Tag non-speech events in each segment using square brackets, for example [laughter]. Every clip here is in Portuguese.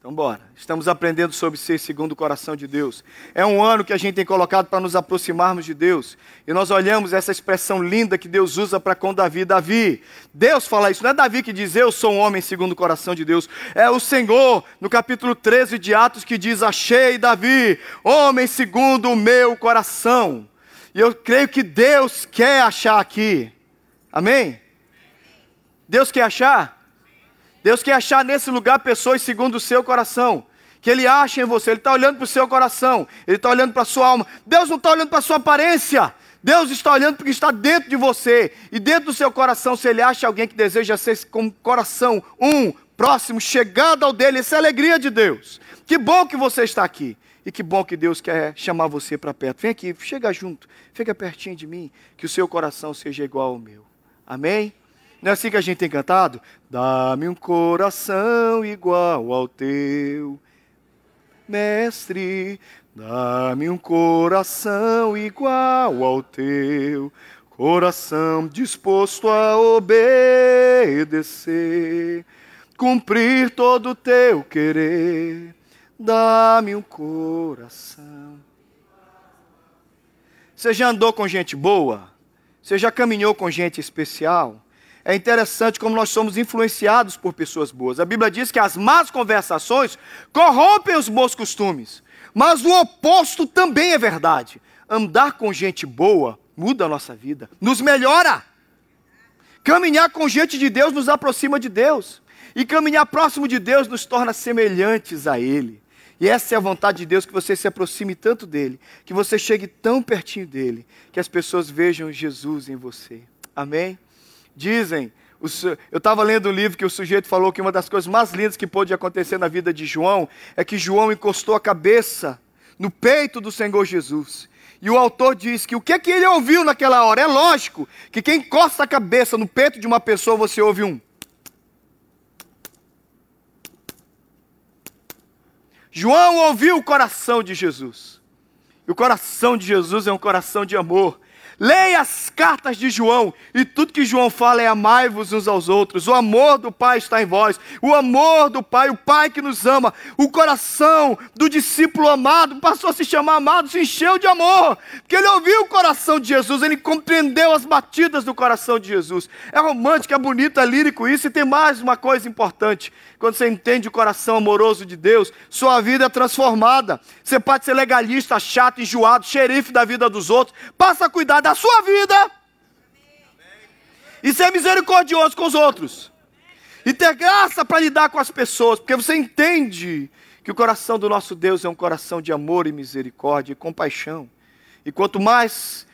Então, bora. Estamos aprendendo sobre ser segundo o coração de Deus. É um ano que a gente tem colocado para nos aproximarmos de Deus. E nós olhamos essa expressão linda que Deus usa para com Davi. Davi, Deus fala isso. Não é Davi que diz, eu sou um homem segundo o coração de Deus. É o Senhor, no capítulo 13 de Atos, que diz, achei Davi, homem segundo o meu coração. E eu creio que Deus quer achar aqui. Amém? Deus quer achar? Deus quer achar nesse lugar pessoas segundo o seu coração. Que Ele ache em você. Ele está olhando para o seu coração. Ele está olhando para a sua alma. Deus não está olhando para a sua aparência. Deus está olhando porque está dentro de você. E dentro do seu coração, se Ele acha alguém que deseja ser com coração um, próximo, chegado ao dele, essa é alegria de Deus. Que bom que você está aqui. E que bom que Deus quer chamar você para perto. Vem aqui, chega junto, fica pertinho de mim, que o seu coração seja igual ao meu. Amém? Não é assim que a gente tem cantado? Dá-me um coração igual ao teu, mestre. Dá-me um coração igual ao teu, coração disposto a obedecer, cumprir todo o teu querer. Dá-me um coração. Você já andou com gente boa? Você já caminhou com gente especial? É interessante como nós somos influenciados por pessoas boas. A Bíblia diz que as más conversações corrompem os bons costumes. Mas o oposto também é verdade. Andar com gente boa muda a nossa vida, nos melhora. Caminhar com gente de Deus nos aproxima de Deus. E caminhar próximo de Deus nos torna semelhantes a Ele. E essa é a vontade de Deus, que você se aproxime tanto dele, que você chegue tão pertinho dele, que as pessoas vejam Jesus em você. Amém? Dizem, eu estava lendo um livro que o sujeito falou que uma das coisas mais lindas que pôde acontecer na vida de João é que João encostou a cabeça no peito do Senhor Jesus. E o autor diz que o que, é que ele ouviu naquela hora? É lógico que quem encosta a cabeça no peito de uma pessoa, você ouve um. João ouviu o coração de Jesus. E o coração de Jesus é um coração de amor. Leia as cartas de João e tudo que João fala é amai-vos uns aos outros. O amor do Pai está em vós. O amor do Pai, o Pai que nos ama. O coração do discípulo amado passou a se chamar amado, se encheu de amor. Porque ele ouviu o coração de Jesus, ele compreendeu as batidas do coração de Jesus. É romântico, é bonito, é lírico isso. E tem mais uma coisa importante. Quando você entende o coração amoroso de Deus, sua vida é transformada. Você pode ser legalista, chato, enjoado, xerife da vida dos outros. Passa a cuidar da sua vida. E ser misericordioso com os outros. E ter graça para lidar com as pessoas. Porque você entende que o coração do nosso Deus é um coração de amor e misericórdia e compaixão. E quanto mais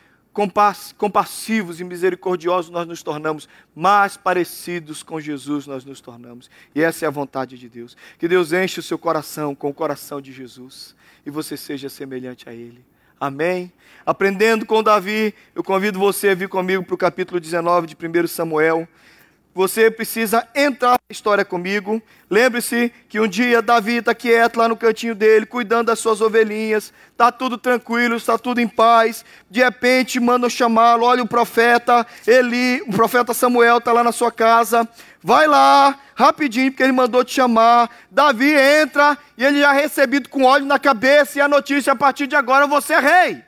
compassivos e misericordiosos nós nos tornamos, mais parecidos com Jesus nós nos tornamos. E essa é a vontade de Deus. Que Deus enche o seu coração com o coração de Jesus e você seja semelhante a Ele. Amém? Aprendendo com Davi, eu convido você a vir comigo para o capítulo 19 de 1 Samuel você precisa entrar na história comigo. Lembre-se que um dia Davi está quieto lá no cantinho dele, cuidando das suas ovelhinhas. Está tudo tranquilo, está tudo em paz. De repente mandam chamá-lo. Olha o profeta Eli, o profeta Samuel está lá na sua casa. Vai lá, rapidinho, porque ele mandou te chamar. Davi entra e ele já é recebido com óleo na cabeça. E a notícia: a partir de agora você é rei.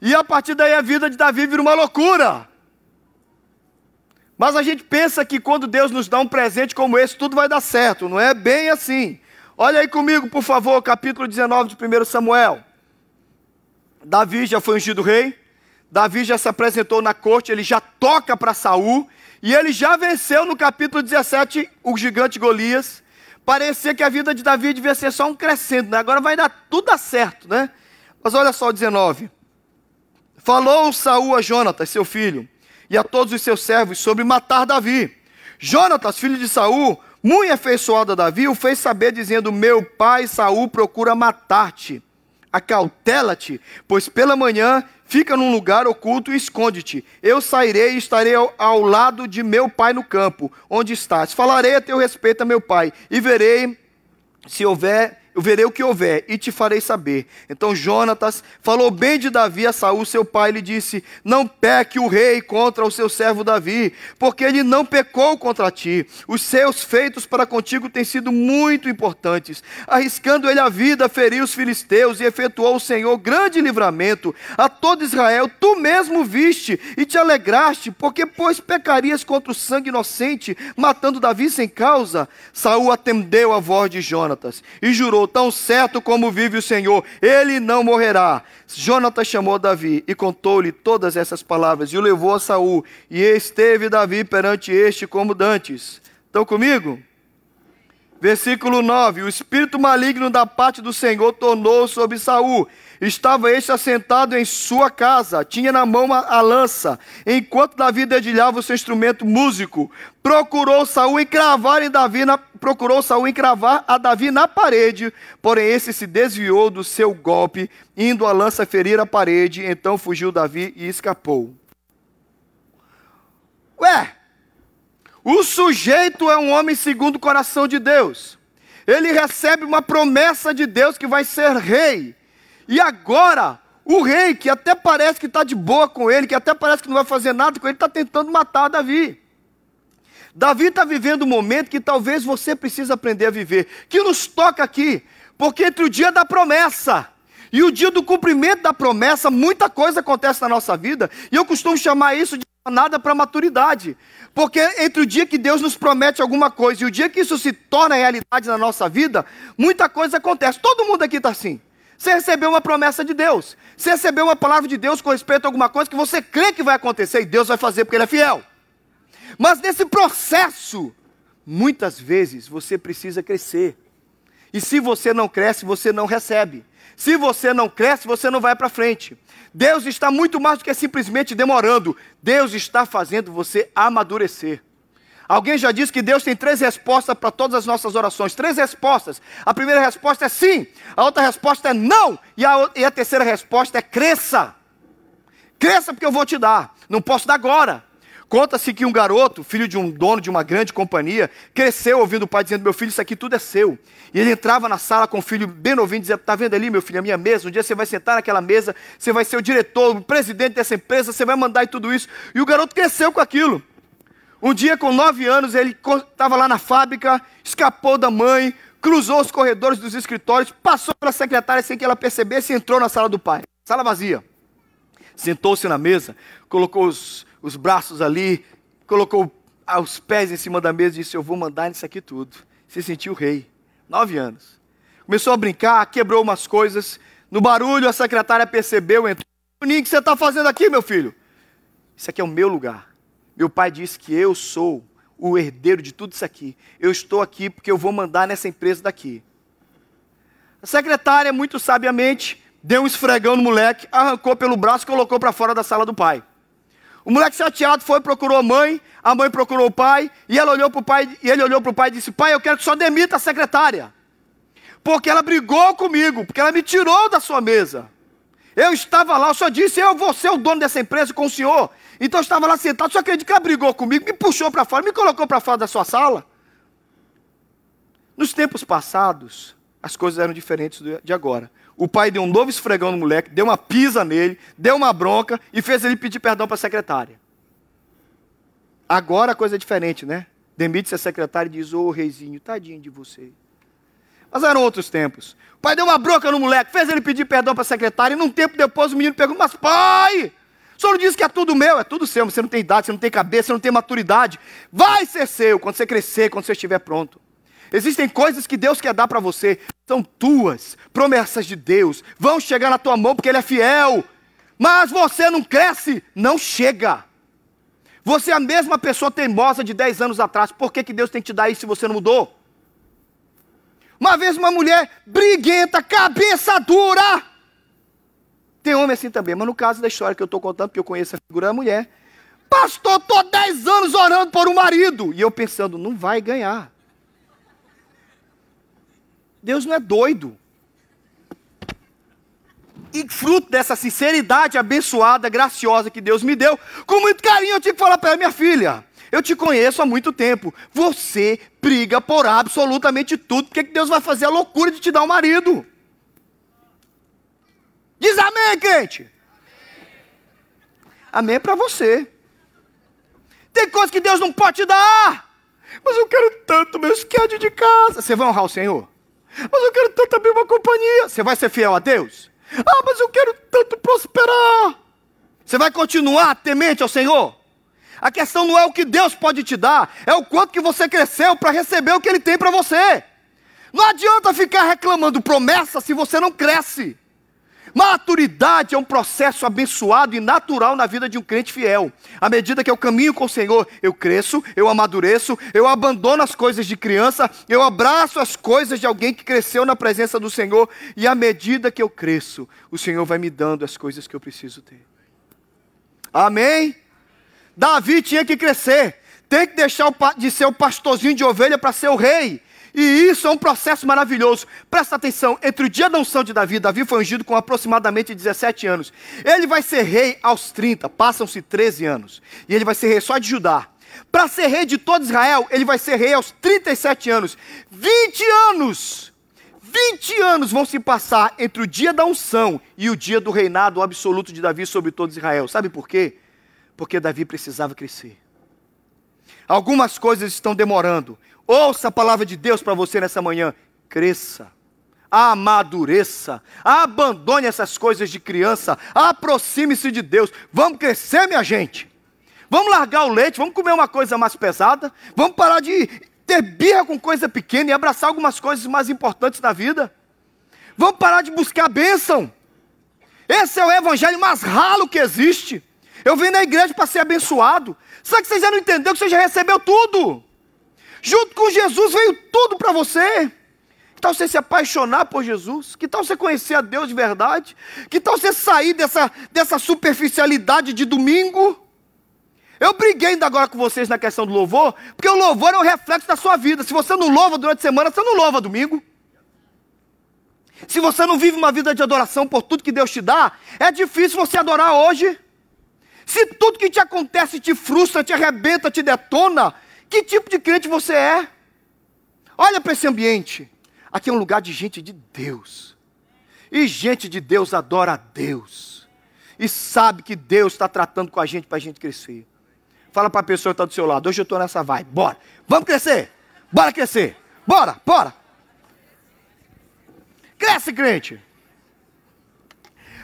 E a partir daí a vida de Davi vira uma loucura. Mas a gente pensa que quando Deus nos dá um presente como esse, tudo vai dar certo. Não é bem assim. Olha aí comigo, por favor, capítulo 19 de 1 Samuel. Davi já foi ungido rei. Davi já se apresentou na corte, ele já toca para Saul. E ele já venceu no capítulo 17 o gigante Golias. Parecia que a vida de Davi devia ser só um crescendo, né? Agora vai dar tudo dar certo, né? Mas olha só o 19. Falou Saul a Jonatas, seu filho e a todos os seus servos sobre matar Davi. Jonatas, filho de Saul, muito afeiçoado a Davi, o fez saber, dizendo: Meu pai Saul procura matar-te. Acautela-te, pois pela manhã fica num lugar oculto e esconde-te. Eu sairei e estarei ao, ao, lado de meu pai no campo, onde estás. Falarei a teu respeito a meu pai, e verei se houver eu verei o que houver e te farei saber. Então Jonatas falou bem de Davi a Saul, seu pai, e lhe disse: Não peque o rei contra o seu servo Davi, porque ele não pecou contra ti. Os seus feitos para contigo têm sido muito importantes. Arriscando ele a vida, feriu os filisteus e efetuou o Senhor grande livramento a todo Israel. Tu mesmo viste e te alegraste, porque pois pecarias contra o sangue inocente, matando Davi sem causa? Saul atendeu a voz de Jonatas e jurou: Tão certo como vive o Senhor, ele não morrerá. Jonatas chamou Davi e contou-lhe todas essas palavras e o levou a Saul. E esteve Davi perante este como dantes. Estão comigo? Versículo 9: O espírito maligno da parte do Senhor tornou sobre Saul. Estava este assentado em sua casa, tinha na mão a, lança, enquanto Davi dedilhava o seu instrumento músico. Procurou Saul encravar em Davi na, procurou Saul encravar a Davi na parede, porém esse se desviou do seu golpe, indo a lança ferir a parede. Então fugiu Davi e escapou. Ué, o sujeito é um homem segundo o coração de Deus. Ele recebe uma promessa de Deus que vai ser rei. E agora, o rei, que até parece que está de boa com ele, que até parece que não vai fazer nada com ele, está tentando matar Davi. Davi está vivendo um momento que talvez você precise aprender a viver, que nos toca aqui, porque entre o dia da promessa e o dia do cumprimento da promessa, muita coisa acontece na nossa vida, e eu costumo chamar isso de nada para maturidade. Porque entre o dia que Deus nos promete alguma coisa e o dia que isso se torna realidade na nossa vida, muita coisa acontece. Todo mundo aqui está assim. Você recebeu uma promessa de Deus. Você recebeu uma palavra de Deus com respeito a alguma coisa que você crê que vai acontecer e Deus vai fazer porque Ele é fiel. Mas nesse processo, muitas vezes você precisa crescer. E se você não cresce, você não recebe. Se você não cresce, você não vai para frente. Deus está muito mais do que simplesmente demorando. Deus está fazendo você amadurecer. Alguém já disse que Deus tem três respostas para todas as nossas orações. Três respostas. A primeira resposta é sim, a outra resposta é não, e a, e a terceira resposta é cresça. Cresça porque eu vou te dar. Não posso dar agora. Conta-se que um garoto, filho de um dono de uma grande companhia, cresceu ouvindo o pai dizendo: Meu filho, isso aqui tudo é seu. E ele entrava na sala com o filho bem novinho, dizendo: Está vendo ali, meu filho, a minha mesa? Um dia você vai sentar naquela mesa, você vai ser o diretor, o presidente dessa empresa, você vai mandar e tudo isso. E o garoto cresceu com aquilo. Um dia, com nove anos, ele estava lá na fábrica, escapou da mãe, cruzou os corredores dos escritórios, passou pela secretária sem que ela percebesse e entrou na sala do pai. Sala vazia. Sentou-se na mesa, colocou os os braços ali, colocou os pés em cima da mesa e disse: Eu vou mandar nisso aqui tudo. Se sentiu rei. Nove anos. Começou a brincar, quebrou umas coisas. No barulho, a secretária percebeu, entrou. O que você está fazendo aqui, meu filho? Isso aqui é o meu lugar. Meu pai disse que eu sou o herdeiro de tudo isso aqui. Eu estou aqui porque eu vou mandar nessa empresa daqui. A secretária, muito sabiamente, deu um esfregão no moleque, arrancou pelo braço e colocou para fora da sala do pai. O moleque chateado foi, procurou a mãe, a mãe procurou o pai, e ela olhou para o pai, e ele olhou para o pai e disse: Pai, eu quero que só demita a secretária. Porque ela brigou comigo, porque ela me tirou da sua mesa. Eu estava lá, o senhor disse, eu vou ser o dono dessa empresa com o senhor. Então eu estava lá sentado, acredita que ela brigou comigo, me puxou para fora, me colocou para fora da sua sala? Nos tempos passados, as coisas eram diferentes de agora. O pai deu um novo esfregão no moleque, deu uma pisa nele, deu uma bronca e fez ele pedir perdão para a secretária. Agora a coisa é diferente, né? Demite-se a secretária e diz: Ô oh, reizinho, tadinho de você. Mas eram outros tempos. O pai deu uma bronca no moleque, fez ele pedir perdão para a secretária, e num tempo depois o menino perguntou: Mas pai, o senhor disse que é tudo meu, é tudo seu, você não tem idade, você não tem cabeça, você não tem maturidade. Vai ser seu quando você crescer, quando você estiver pronto. Existem coisas que Deus quer dar para você, são tuas, promessas de Deus, vão chegar na tua mão porque Ele é fiel. Mas você não cresce, não chega. Você é a mesma pessoa teimosa de 10 anos atrás, por que, que Deus tem que te dar isso se você não mudou? Uma vez uma mulher briguenta, cabeça dura. Tem homem assim também, mas no caso da história que eu estou contando, porque eu conheço a figura da mulher. Pastor, estou 10 anos orando por um marido. E eu pensando, não vai ganhar. Deus não é doido. E fruto dessa sinceridade abençoada, graciosa que Deus me deu, com muito carinho eu tive que falar para ela, minha filha, Eu te conheço há muito tempo. Você briga por absolutamente tudo. Por que Deus vai fazer a loucura de te dar um marido? Diz amém, crente. Amém é para você. Tem coisa que Deus não pode te dar. Mas eu quero tanto meu schedule de casa. Você vai honrar o Senhor? Mas eu quero tanto abrir uma companhia. Você vai ser fiel a Deus? Ah, mas eu quero tanto prosperar. Você vai continuar temente ao Senhor? A questão não é o que Deus pode te dar, é o quanto que você cresceu para receber o que Ele tem para você. Não adianta ficar reclamando promessa se você não cresce. Maturidade é um processo abençoado e natural na vida de um crente fiel. À medida que eu caminho com o Senhor, eu cresço, eu amadureço, eu abandono as coisas de criança, eu abraço as coisas de alguém que cresceu na presença do Senhor, e à medida que eu cresço, o Senhor vai me dando as coisas que eu preciso ter. Amém? Davi tinha que crescer, tem que deixar de ser o pastorzinho de ovelha para ser o rei. E isso é um processo maravilhoso. Presta atenção, entre o dia da unção de Davi, Davi foi ungido com aproximadamente 17 anos. Ele vai ser rei aos 30, passam-se 13 anos. E ele vai ser rei só de Judá. Para ser rei de todo Israel, ele vai ser rei aos 37 anos. 20 anos! 20 anos vão se passar entre o dia da unção e o dia do reinado absoluto de Davi sobre todo Israel. Sabe por quê? Porque Davi precisava crescer. Algumas coisas estão demorando. Ouça a palavra de Deus para você nessa manhã. Cresça, amadureça, abandone essas coisas de criança, aproxime-se de Deus. Vamos crescer, minha gente. Vamos largar o leite, vamos comer uma coisa mais pesada, vamos parar de ter birra com coisa pequena e abraçar algumas coisas mais importantes da vida. Vamos parar de buscar bênção. Esse é o evangelho mais ralo que existe. Eu vim na igreja para ser abençoado. Só que você já não entendeu que você já recebeu tudo. Junto com Jesus veio tudo para você. Que tal você se apaixonar por Jesus? Que tal você conhecer a Deus de verdade? Que tal você sair dessa, dessa superficialidade de domingo? Eu briguei ainda agora com vocês na questão do louvor, porque o louvor é o reflexo da sua vida. Se você não louva durante a semana, você não louva domingo. Se você não vive uma vida de adoração por tudo que Deus te dá, é difícil você adorar hoje. Se tudo que te acontece te frustra, te arrebenta, te detona, que tipo de crente você é? Olha para esse ambiente. Aqui é um lugar de gente de Deus. E gente de Deus adora a Deus. E sabe que Deus está tratando com a gente para a gente crescer. Fala para a pessoa que está do seu lado. Hoje eu estou nessa vibe. Bora. Vamos crescer. Bora crescer. Bora, bora. Cresce, crente.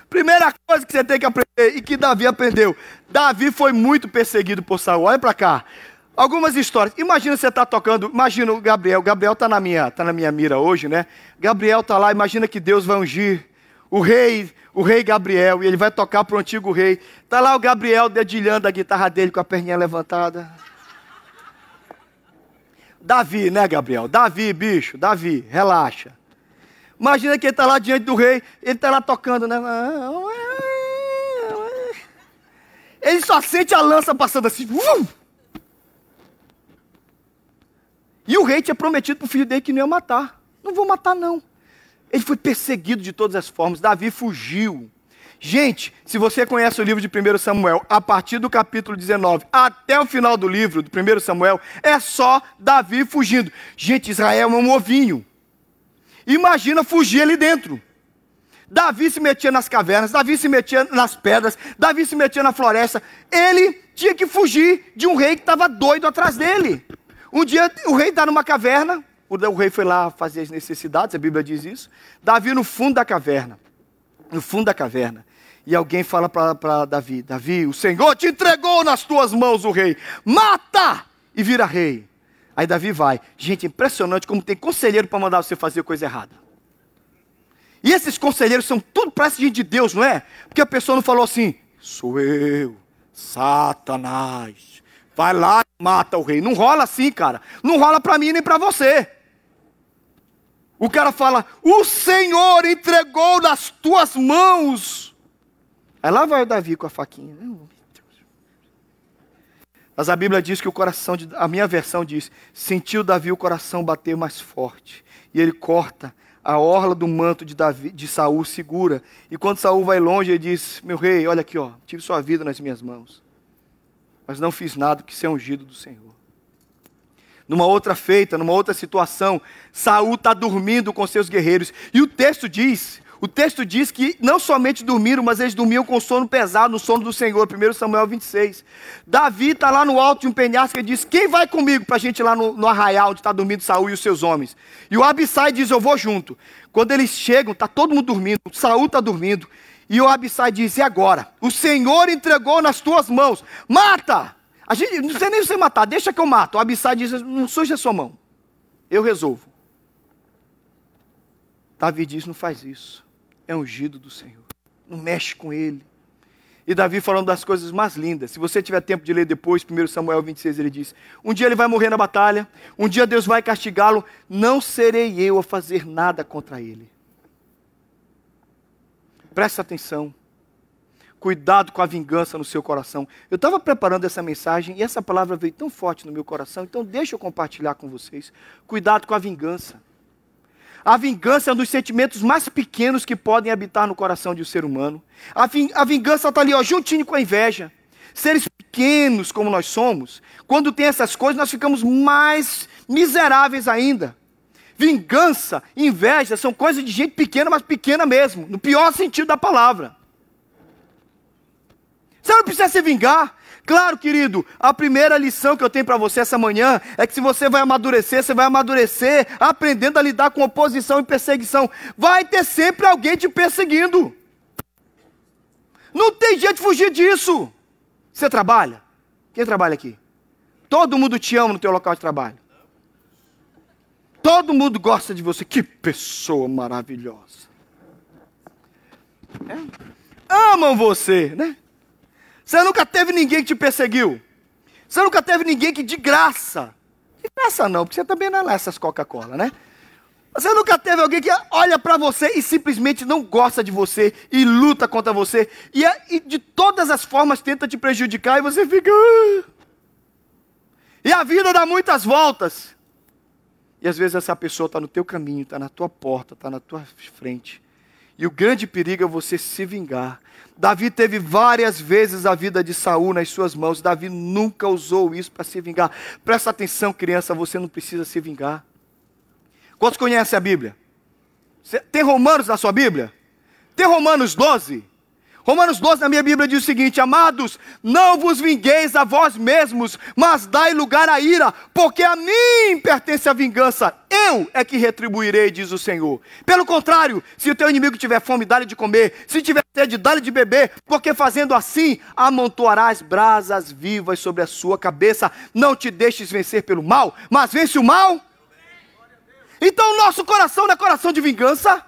Primeira coisa que você tem que aprender e que Davi aprendeu. Davi foi muito perseguido por Saul. Olha para cá. Algumas histórias. Imagina você está tocando, imagina o Gabriel. Gabriel está na minha, tá na minha mira hoje, né? Gabriel está lá. Imagina que Deus vai ungir o rei, o rei Gabriel, e ele vai tocar para o antigo rei. Está lá o Gabriel dedilhando a guitarra dele com a perninha levantada. Davi, né, Gabriel? Davi, bicho, Davi, relaxa. Imagina que ele está lá diante do rei, ele está lá tocando, né? Ele só sente a lança passando assim. E o rei tinha prometido para o filho dele que não ia matar. Não vou matar, não. Ele foi perseguido de todas as formas. Davi fugiu. Gente, se você conhece o livro de 1 Samuel, a partir do capítulo 19 até o final do livro do 1 Samuel, é só Davi fugindo. Gente, Israel é um ovinho. Imagina fugir ali dentro. Davi se metia nas cavernas, Davi se metia nas pedras, Davi se metia na floresta. Ele tinha que fugir de um rei que estava doido atrás dele. Um dia o rei está numa caverna, o rei foi lá fazer as necessidades, a Bíblia diz isso. Davi no fundo da caverna, no fundo da caverna. E alguém fala para Davi: Davi, o Senhor te entregou nas tuas mãos o rei, mata e vira rei. Aí Davi vai. Gente, impressionante como tem conselheiro para mandar você fazer coisa errada. E esses conselheiros são tudo parece gente de Deus, não é? Porque a pessoa não falou assim: sou eu, Satanás. Vai lá e mata o rei. Não rola assim, cara. Não rola para mim nem para você. O cara fala: O Senhor entregou nas tuas mãos. Aí lá vai o Davi com a faquinha. Mas a Bíblia diz que o coração, de, a minha versão diz: sentiu Davi o coração bater mais forte. E ele corta a orla do manto de, Davi, de Saul, segura. E quando Saul vai longe, ele diz: Meu rei, olha aqui, ó, tive sua vida nas minhas mãos. mas não fiz nada que ser ungido do Senhor. Numa outra feita, numa outra situação, Saul está dormindo com seus guerreiros. E o texto diz, o texto diz que não somente dormiram, mas eles dormiam com sono pesado, no sono do Senhor. 1 Samuel 26. Davi está lá no alto de um penhasco e diz: Quem vai comigo para a gente ir lá no, no arraial onde está dormindo Saul e os seus homens? E o Abissai diz: Eu vou junto. Quando eles chegam, está todo mundo dormindo, Saul está dormindo. E o Abissai diz: E agora? O Senhor entregou nas tuas mãos. Mata! A gente não sei nem você matar, deixa que eu mato. O Abissai diz: Não suja a sua mão. Eu resolvo. Davi diz: Não faz isso. É ungido do Senhor. Não mexe com ele. E Davi falando das coisas mais lindas. Se você tiver tempo de ler depois, 1 Samuel 26, ele diz: Um dia ele vai morrer na batalha, um dia Deus vai castigá-lo, não serei eu a fazer nada contra ele. Presta atenção. Cuidado com a vingança no seu coração. Eu estava preparando essa mensagem e essa palavra veio tão forte no meu coração, então deixa eu compartilhar com vocês. Cuidado com a vingança. A vingança é um dos sentimentos mais pequenos que podem habitar no coração de um ser humano. A, a vingança está ali, ó, juntinho com a inveja. Seres pequenos como nós somos, quando tem essas coisas, nós ficamos mais miseráveis ainda. Vingança, inveja são coisas de gente pequena, mas pequena mesmo, no pior sentido da palavra. Você não precisa se vingar. Claro, querido, a primeira lição que eu tenho para você essa manhã é que se você vai amadurecer, você vai amadurecer aprendendo a lidar com oposição e perseguição. Vai ter sempre alguém te perseguindo. Não tem jeito de fugir disso. Você trabalha? Quem trabalha aqui? Todo mundo te ama no teu local de trabalho. Todo mundo gosta de você. Que pessoa maravilhosa. É? Amam você, né? Você nunca teve ninguém que te perseguiu. Você nunca teve ninguém que de graça. De graça não, porque você também não é lá essas Coca-Cola, né? Você nunca teve alguém que olha para você e simplesmente não gosta de você e luta contra você e, é, e, de todas as formas tenta te prejudicar e você fica. Ah". E a vida dá muitas voltas. E às vezes essa pessoa está no teu caminho, está na tua porta, está na tua frente. E o grande perigo é você se vingar. Davi teve várias vezes a vida de Saul nas suas mãos. Davi nunca usou isso para se vingar. Presta atenção, criança, você não precisa se vingar. Quantos conhecem a Bíblia? Tem Romanos na sua Bíblia? Tem Romanos 12? Romanos 12 na minha Bíblia diz o seguinte: Amados, não vos vingueis a vós mesmos, mas dai lugar à ira, porque a mim pertence a vingança. Eu é que retribuirei, diz o Senhor. Pelo contrário, se o teu inimigo tiver fome, dá-lhe de comer, se tiver sede, dá-lhe de beber, porque fazendo assim, amontoarás brasas vivas sobre a sua cabeça. Não te deixes vencer pelo mal, mas vence o mal. Então nosso coração não é coração de vingança.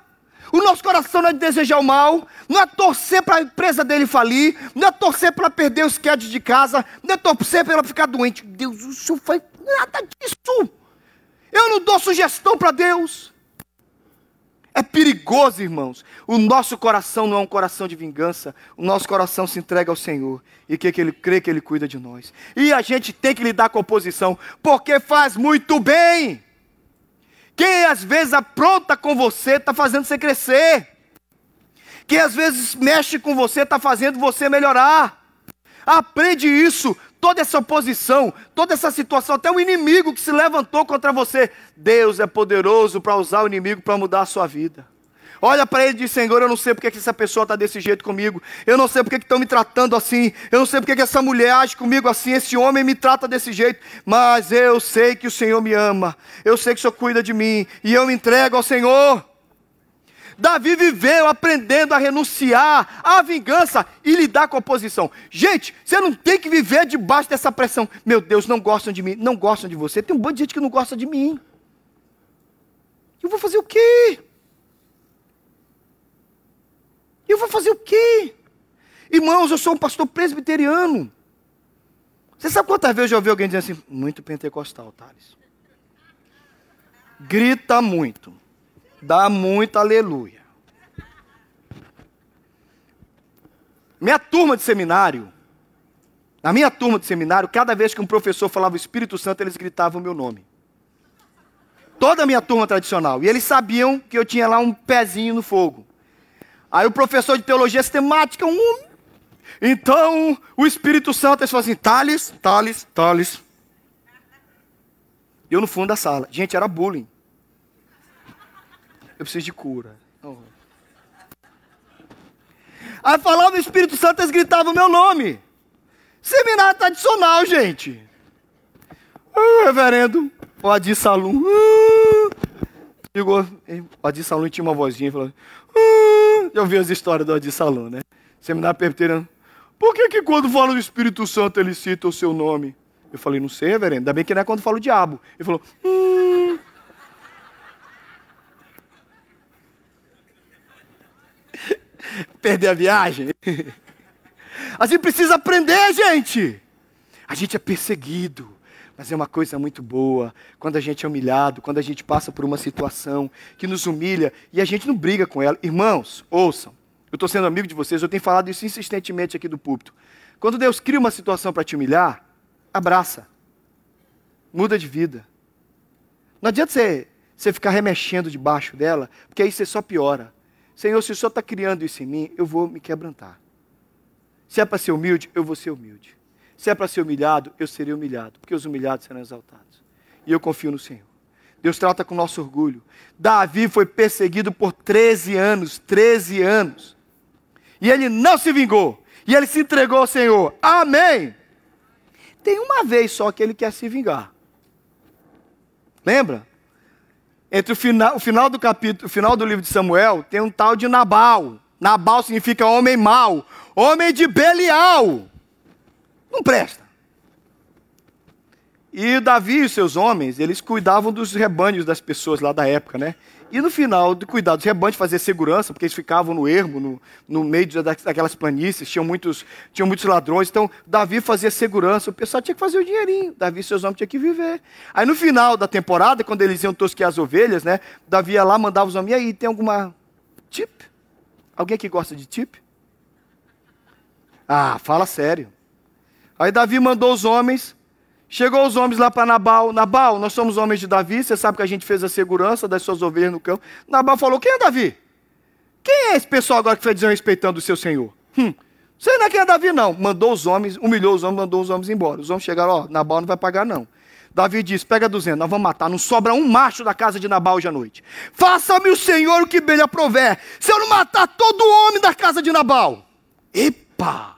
O nosso coração não é desejar o mal, não é torcer para a empresa dele falir, não é torcer para perder os quedes de casa, não é torcer para ela ficar doente. Deus, o senhor faz nada disso. Eu não dou sugestão para Deus. É perigoso, irmãos. O nosso coração não é um coração de vingança. O nosso coração se entrega ao Senhor. E que, que Ele crê que Ele cuida de nós. E a gente tem que lidar com a oposição, porque faz muito bem. Quem às vezes apronta com você está fazendo você crescer. Quem às vezes mexe com você está fazendo você melhorar. Aprende isso. Toda essa oposição, toda essa situação, até o inimigo que se levantou contra você. Deus é poderoso para usar o inimigo para mudar a sua vida. Olha para ele e diz: Senhor, eu não sei porque que essa pessoa está desse jeito comigo. Eu não sei porque que estão me tratando assim. Eu não sei porque que essa mulher age comigo assim. Esse homem me trata desse jeito. Mas eu sei que o Senhor me ama. Eu sei que o Senhor cuida de mim. E eu me entrego ao Senhor. Davi viveu aprendendo a renunciar à vingança e lidar com a oposição. Gente, você não tem que viver debaixo dessa pressão. Meu Deus, não gostam de mim, não gostam de você. Tem um bando de gente que não gosta de mim. Eu vou fazer o quê? Eu vou fazer o quê? Irmãos, eu sou um pastor presbiteriano. Você sabe quantas vezes eu já ouvi alguém dizendo assim, muito pentecostal, Thales. Grita muito. Dá muito aleluia. Minha turma de seminário, na minha turma de seminário, cada vez que um professor falava o Espírito Santo, eles gritavam o meu nome. Toda a minha turma tradicional. E eles sabiam que eu tinha lá um pezinho no fogo. Aí o professor de teologia sistemática, um Então o Espírito Santo falou assim: Thales, Thales, Thales. Eu no fundo da sala. Gente, era bullying. Eu preciso de cura. Aí falava o Espírito Santo, eles gritavam o meu nome. Seminário tradicional, gente. Ah, reverendo, o Adi Salum. Ah, chegou, o Adi Salum tinha uma vozinha falou: ah, [laughs] Já ouvi as histórias do Adi Salum, né? Seminário perguntando: Por que, que quando fala do Espírito Santo ele cita o seu nome? Eu falei: Não sei, reverendo. Ainda bem que não é quando fala o diabo. Ele falou: hum. [laughs] Perder a viagem? [laughs] A gente precisa aprender, gente. A gente é perseguido. Mas é uma coisa muito boa quando a gente é humilhado, quando a gente passa por uma situação que nos humilha e a gente não briga com ela. Irmãos, ouçam. Eu estou sendo amigo de vocês, eu tenho falado isso insistentemente aqui do púlpito. Quando Deus cria uma situação para te humilhar, abraça. Muda de vida. Não adianta você, você ficar remexendo debaixo dela, porque aí você só piora. Senhor, se o Senhor está criando isso em mim, eu vou me quebrantar. Se é para ser humilde, eu vou ser humilde. Se é para ser humilhado, eu serei humilhado, porque os humilhados serão exaltados. E eu confio no Senhor. Deus trata com nosso orgulho. Davi foi perseguido por 13 anos, 13 anos. E ele não se vingou. E ele se entregou ao Senhor. Amém. Tem uma vez só que ele quer se vingar. Lembra? Entre o final, o final do capítulo, o final do livro de Samuel, tem um tal de Nabal. Nabal significa homem mau, homem de Belial. Não presta. E Davi e seus homens, eles cuidavam dos rebanhos das pessoas lá da época, né? E no final de cuidar dos rebanhos, fazer segurança, porque eles ficavam no ermo, no, no meio daquelas planícies, tinham muitos, tinham muitos ladrões. Então, Davi fazia segurança, o pessoal tinha que fazer o dinheirinho. Davi e seus homens tinham que viver. Aí no final da temporada, quando eles iam tosquear as ovelhas, né? Davi ia lá, mandava os homens, e aí, tem alguma tip? Alguém que gosta de tip? Ah, fala sério. Aí Davi mandou os homens, chegou os homens lá para Nabal. Nabal, nós somos homens de Davi, você sabe que a gente fez a segurança das suas ovelhas no campo. Nabal falou: Quem é Davi? Quem é esse pessoal agora que está desrespeitando o seu senhor? Hum, você não é quem é Davi, não. Mandou os homens, humilhou os homens, mandou os homens embora. Os homens chegaram: Ó, Nabal não vai pagar, não. Davi disse: Pega 200, nós vamos matar. Não sobra um macho da casa de Nabal hoje à noite. Faça-me o Senhor o que bem lhe aprover. Se eu não matar todo homem da casa de Nabal. Epa!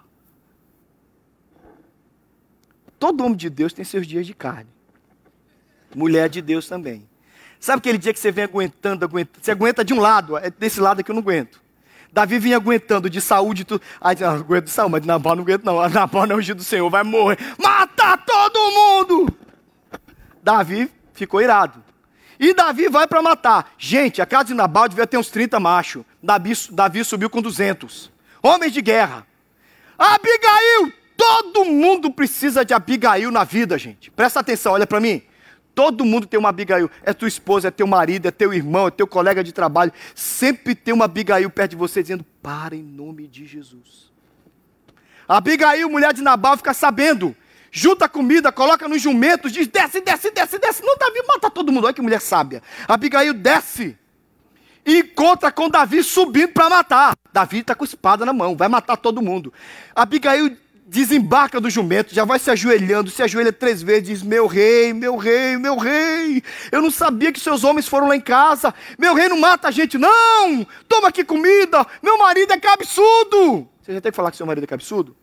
Todo homem de Deus tem seus dias de carne. Mulher de Deus também. Sabe aquele dia que você vem aguentando, aguentando? Você aguenta de um lado, é desse lado que eu não aguento. Davi vinha aguentando de saúde, tudo. Aí não, aguento de saúde, mas Nabal não aguento, não. Nabal não é ungido do Senhor, vai morrer. Mata todo mundo! Davi ficou irado. E Davi vai para matar. Gente, a casa de Nabal devia ter uns 30 machos. Davi, Davi subiu com 200. Homens de guerra. Abigail, Todo mundo precisa de Abigail na vida, gente. Presta atenção, olha para mim. Todo mundo tem uma Abigail. É tua esposa, é teu marido, é teu irmão, é teu colega de trabalho. Sempre tem uma Abigail perto de você dizendo: para em nome de Jesus. Abigail, mulher de Nabal, fica sabendo. Junta comida, coloca nos jumentos, diz: desce, desce, desce, desce. Não, Davi mata todo mundo. Olha que mulher sábia. Abigail desce e encontra com Davi subindo para matar. Davi está com espada na mão, vai matar todo mundo. Abigail desembarca do jumento, já vai se ajoelhando, se ajoelha três vezes, diz: Meu rei, meu rei, meu rei, eu não sabia que seus homens foram lá em casa, meu rei não mata a gente, não, toma aqui comida, meu marido é cabeçudo. Você já tem que falar que seu marido é cabeçudo?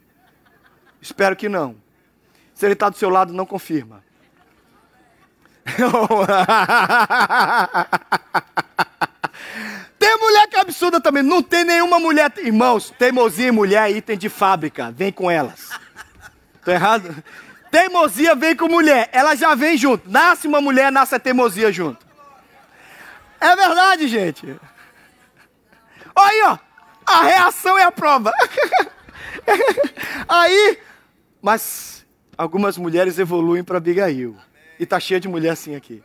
Espero que não. Se ele está do seu lado, não confirma. [laughs] [laughs] Mulher que é absurda também. Não tem nenhuma mulher. Irmãos, teimosia e mulher é item de fábrica. Vem com elas. Tô errado? Teimosia vem com mulher. Ela já vem junto. Nasce uma mulher, nasce a teimosia junto. É verdade, gente. Olha aí, ó. A reação é a prova. [laughs] aí, mas algumas mulheres evoluem para Abigail. E tá cheia de mulher assim aqui.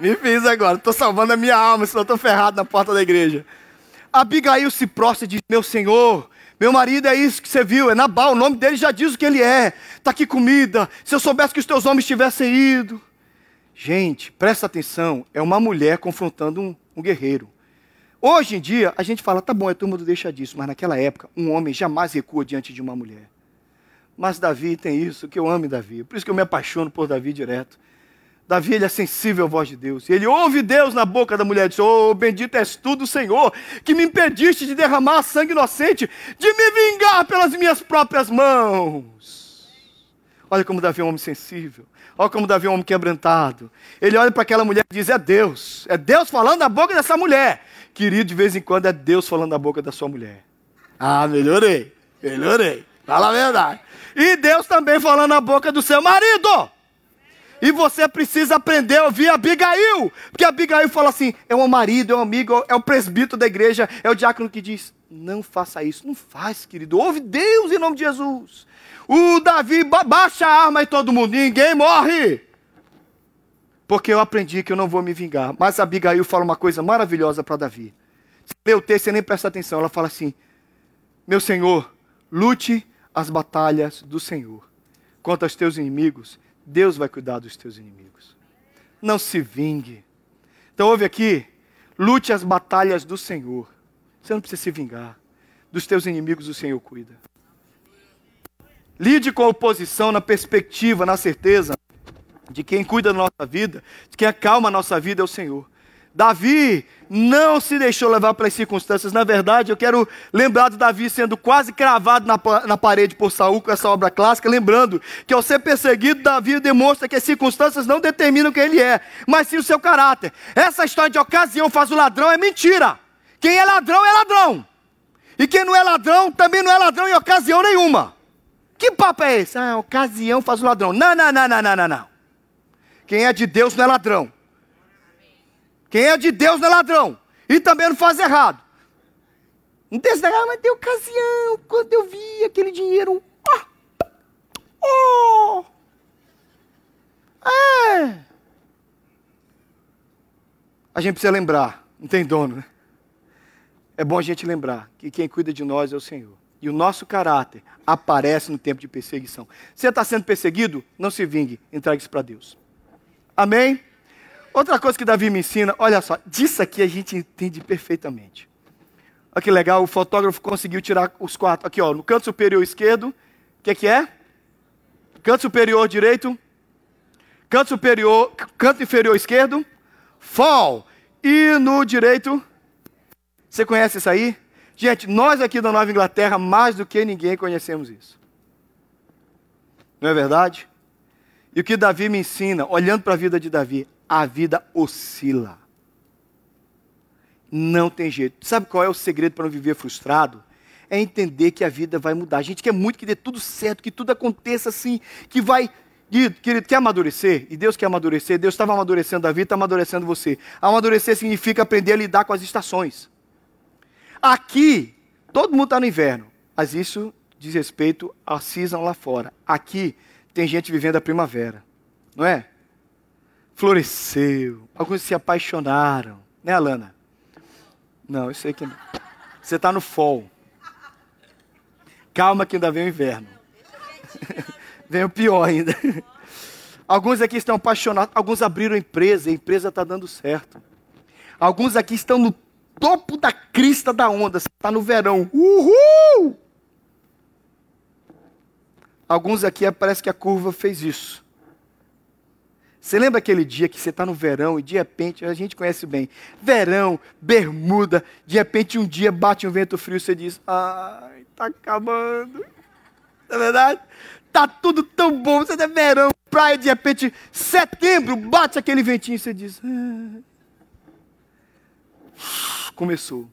Me fiz agora, estou salvando a minha alma, senão estou ferrado na porta da igreja. Abigail se prostra e diz: Meu senhor, meu marido é isso que você viu, é Nabal, o nome dele já diz o que ele é. Está aqui comida. Se eu soubesse que os teus homens tivessem ido. Gente, presta atenção, é uma mulher confrontando um, um guerreiro. Hoje em dia, a gente fala, tá bom, é turma do deixa disso, mas naquela época, um homem jamais recua diante de uma mulher. Mas Davi tem isso, que eu amo Davi. Por isso que eu me apaixono por Davi direto. Davi ele é sensível à voz de Deus. Ele ouve Deus na boca da mulher e diz: Oh, bendito és tu do Senhor, que me impediste de derramar sangue inocente, de me vingar pelas minhas próprias mãos. Olha como Davi é um homem sensível. Olha como Davi é um homem quebrantado. Ele olha para aquela mulher e diz: É Deus. É Deus falando na boca dessa mulher. Querido, de vez em quando é Deus falando na boca da sua mulher. Ah, melhorei. Melhorei. Fala a verdade. E Deus também falando na boca do seu marido. E você precisa aprender a ouvir Abigail. Porque Abigail fala assim: é o marido, é o amigo, é o presbítero da igreja, é o diácono que diz: não faça isso. Não faz, querido. Ouve Deus em nome de Jesus. O Davi baixa a arma e todo mundo, ninguém morre. Porque eu aprendi que eu não vou me vingar. Mas Abigail fala uma coisa maravilhosa para Davi. Você lê o texto e nem presta atenção. Ela fala assim: Meu senhor, lute as batalhas do Senhor contra os teus inimigos Deus vai cuidar dos teus inimigos. Não se vingue. Então ouve aqui, lute as batalhas do Senhor. Você não precisa se vingar. Dos teus inimigos o Senhor cuida. Lide com a oposição na perspectiva, na certeza de quem cuida da nossa vida, de quem acalma a nossa vida é o Senhor. Davi não se deixou levar pelas circunstâncias. Na verdade, eu quero lembrar de Davi sendo quase cravado na, na parede por Saul com essa obra clássica, lembrando que ao ser perseguido, Davi demonstra que as circunstâncias não determinam quem ele é, mas sim o seu caráter. Essa história de ocasião faz o ladrão é mentira. Quem é ladrão é ladrão. E quem não é ladrão também não é ladrão em ocasião nenhuma. Que papo é esse? Ah, ocasião faz o ladrão. Não, não, não, não, não, não. Quem é de Deus não é ladrão. Quem é de Deus não é ladrão. E também não faz errado. Não tem ah, mas tem ocasião. Quando eu vi aquele dinheiro. Oh! é. A gente precisa lembrar. Não tem dono, né? É bom a gente lembrar que quem cuida de nós é o Senhor. E o nosso caráter aparece no tempo de perseguição. Você está sendo perseguido? Não se vingue, entregue isso para Deus. Amém? Outra coisa que Davi me ensina, olha só, disso aqui a gente entende perfeitamente. Olha que legal, o fotógrafo conseguiu tirar os quatro. Aqui, ó, no canto superior esquerdo, o que, que é? Canto superior direito, canto superior, canto inferior esquerdo, fall. E no direito, você conhece isso aí? Gente, nós aqui da Nova Inglaterra, mais do que ninguém, conhecemos isso. Não é verdade? E o que Davi me ensina, olhando para a vida de Davi, a vida oscila. Não tem jeito. Sabe qual é o segredo para não viver frustrado? É entender que a vida vai mudar. A gente quer muito que dê tudo certo, que tudo aconteça assim, que vai. Querido, quer amadurecer? E Deus quer amadurecer. Deus estava amadurecendo a vida, está amadurecendo você. Amadurecer significa aprender a lidar com as estações. Aqui, todo mundo está no inverno, mas isso diz respeito à season lá fora. Aqui, tem gente vivendo a primavera, não é? Floresceu, alguns se apaixonaram, né, Alana? Não, eu sei que não. Você está no fall. Calma que ainda vem o inverno. [laughs] vem o pior ainda. Alguns aqui estão apaixonados, alguns abriram empresa, a empresa está dando certo. Alguns aqui estão no topo da crista da onda, está no verão. Uhul! Alguns aqui parece que a curva fez isso. Você lembra aquele dia que você está no verão e de repente, a gente conhece bem, verão, bermuda, de repente um dia bate um vento frio e você diz, ai, está acabando. Não é verdade? Tá tudo tão bom, você é verão, praia, de repente, setembro, bate aquele ventinho e você diz, ah. começou.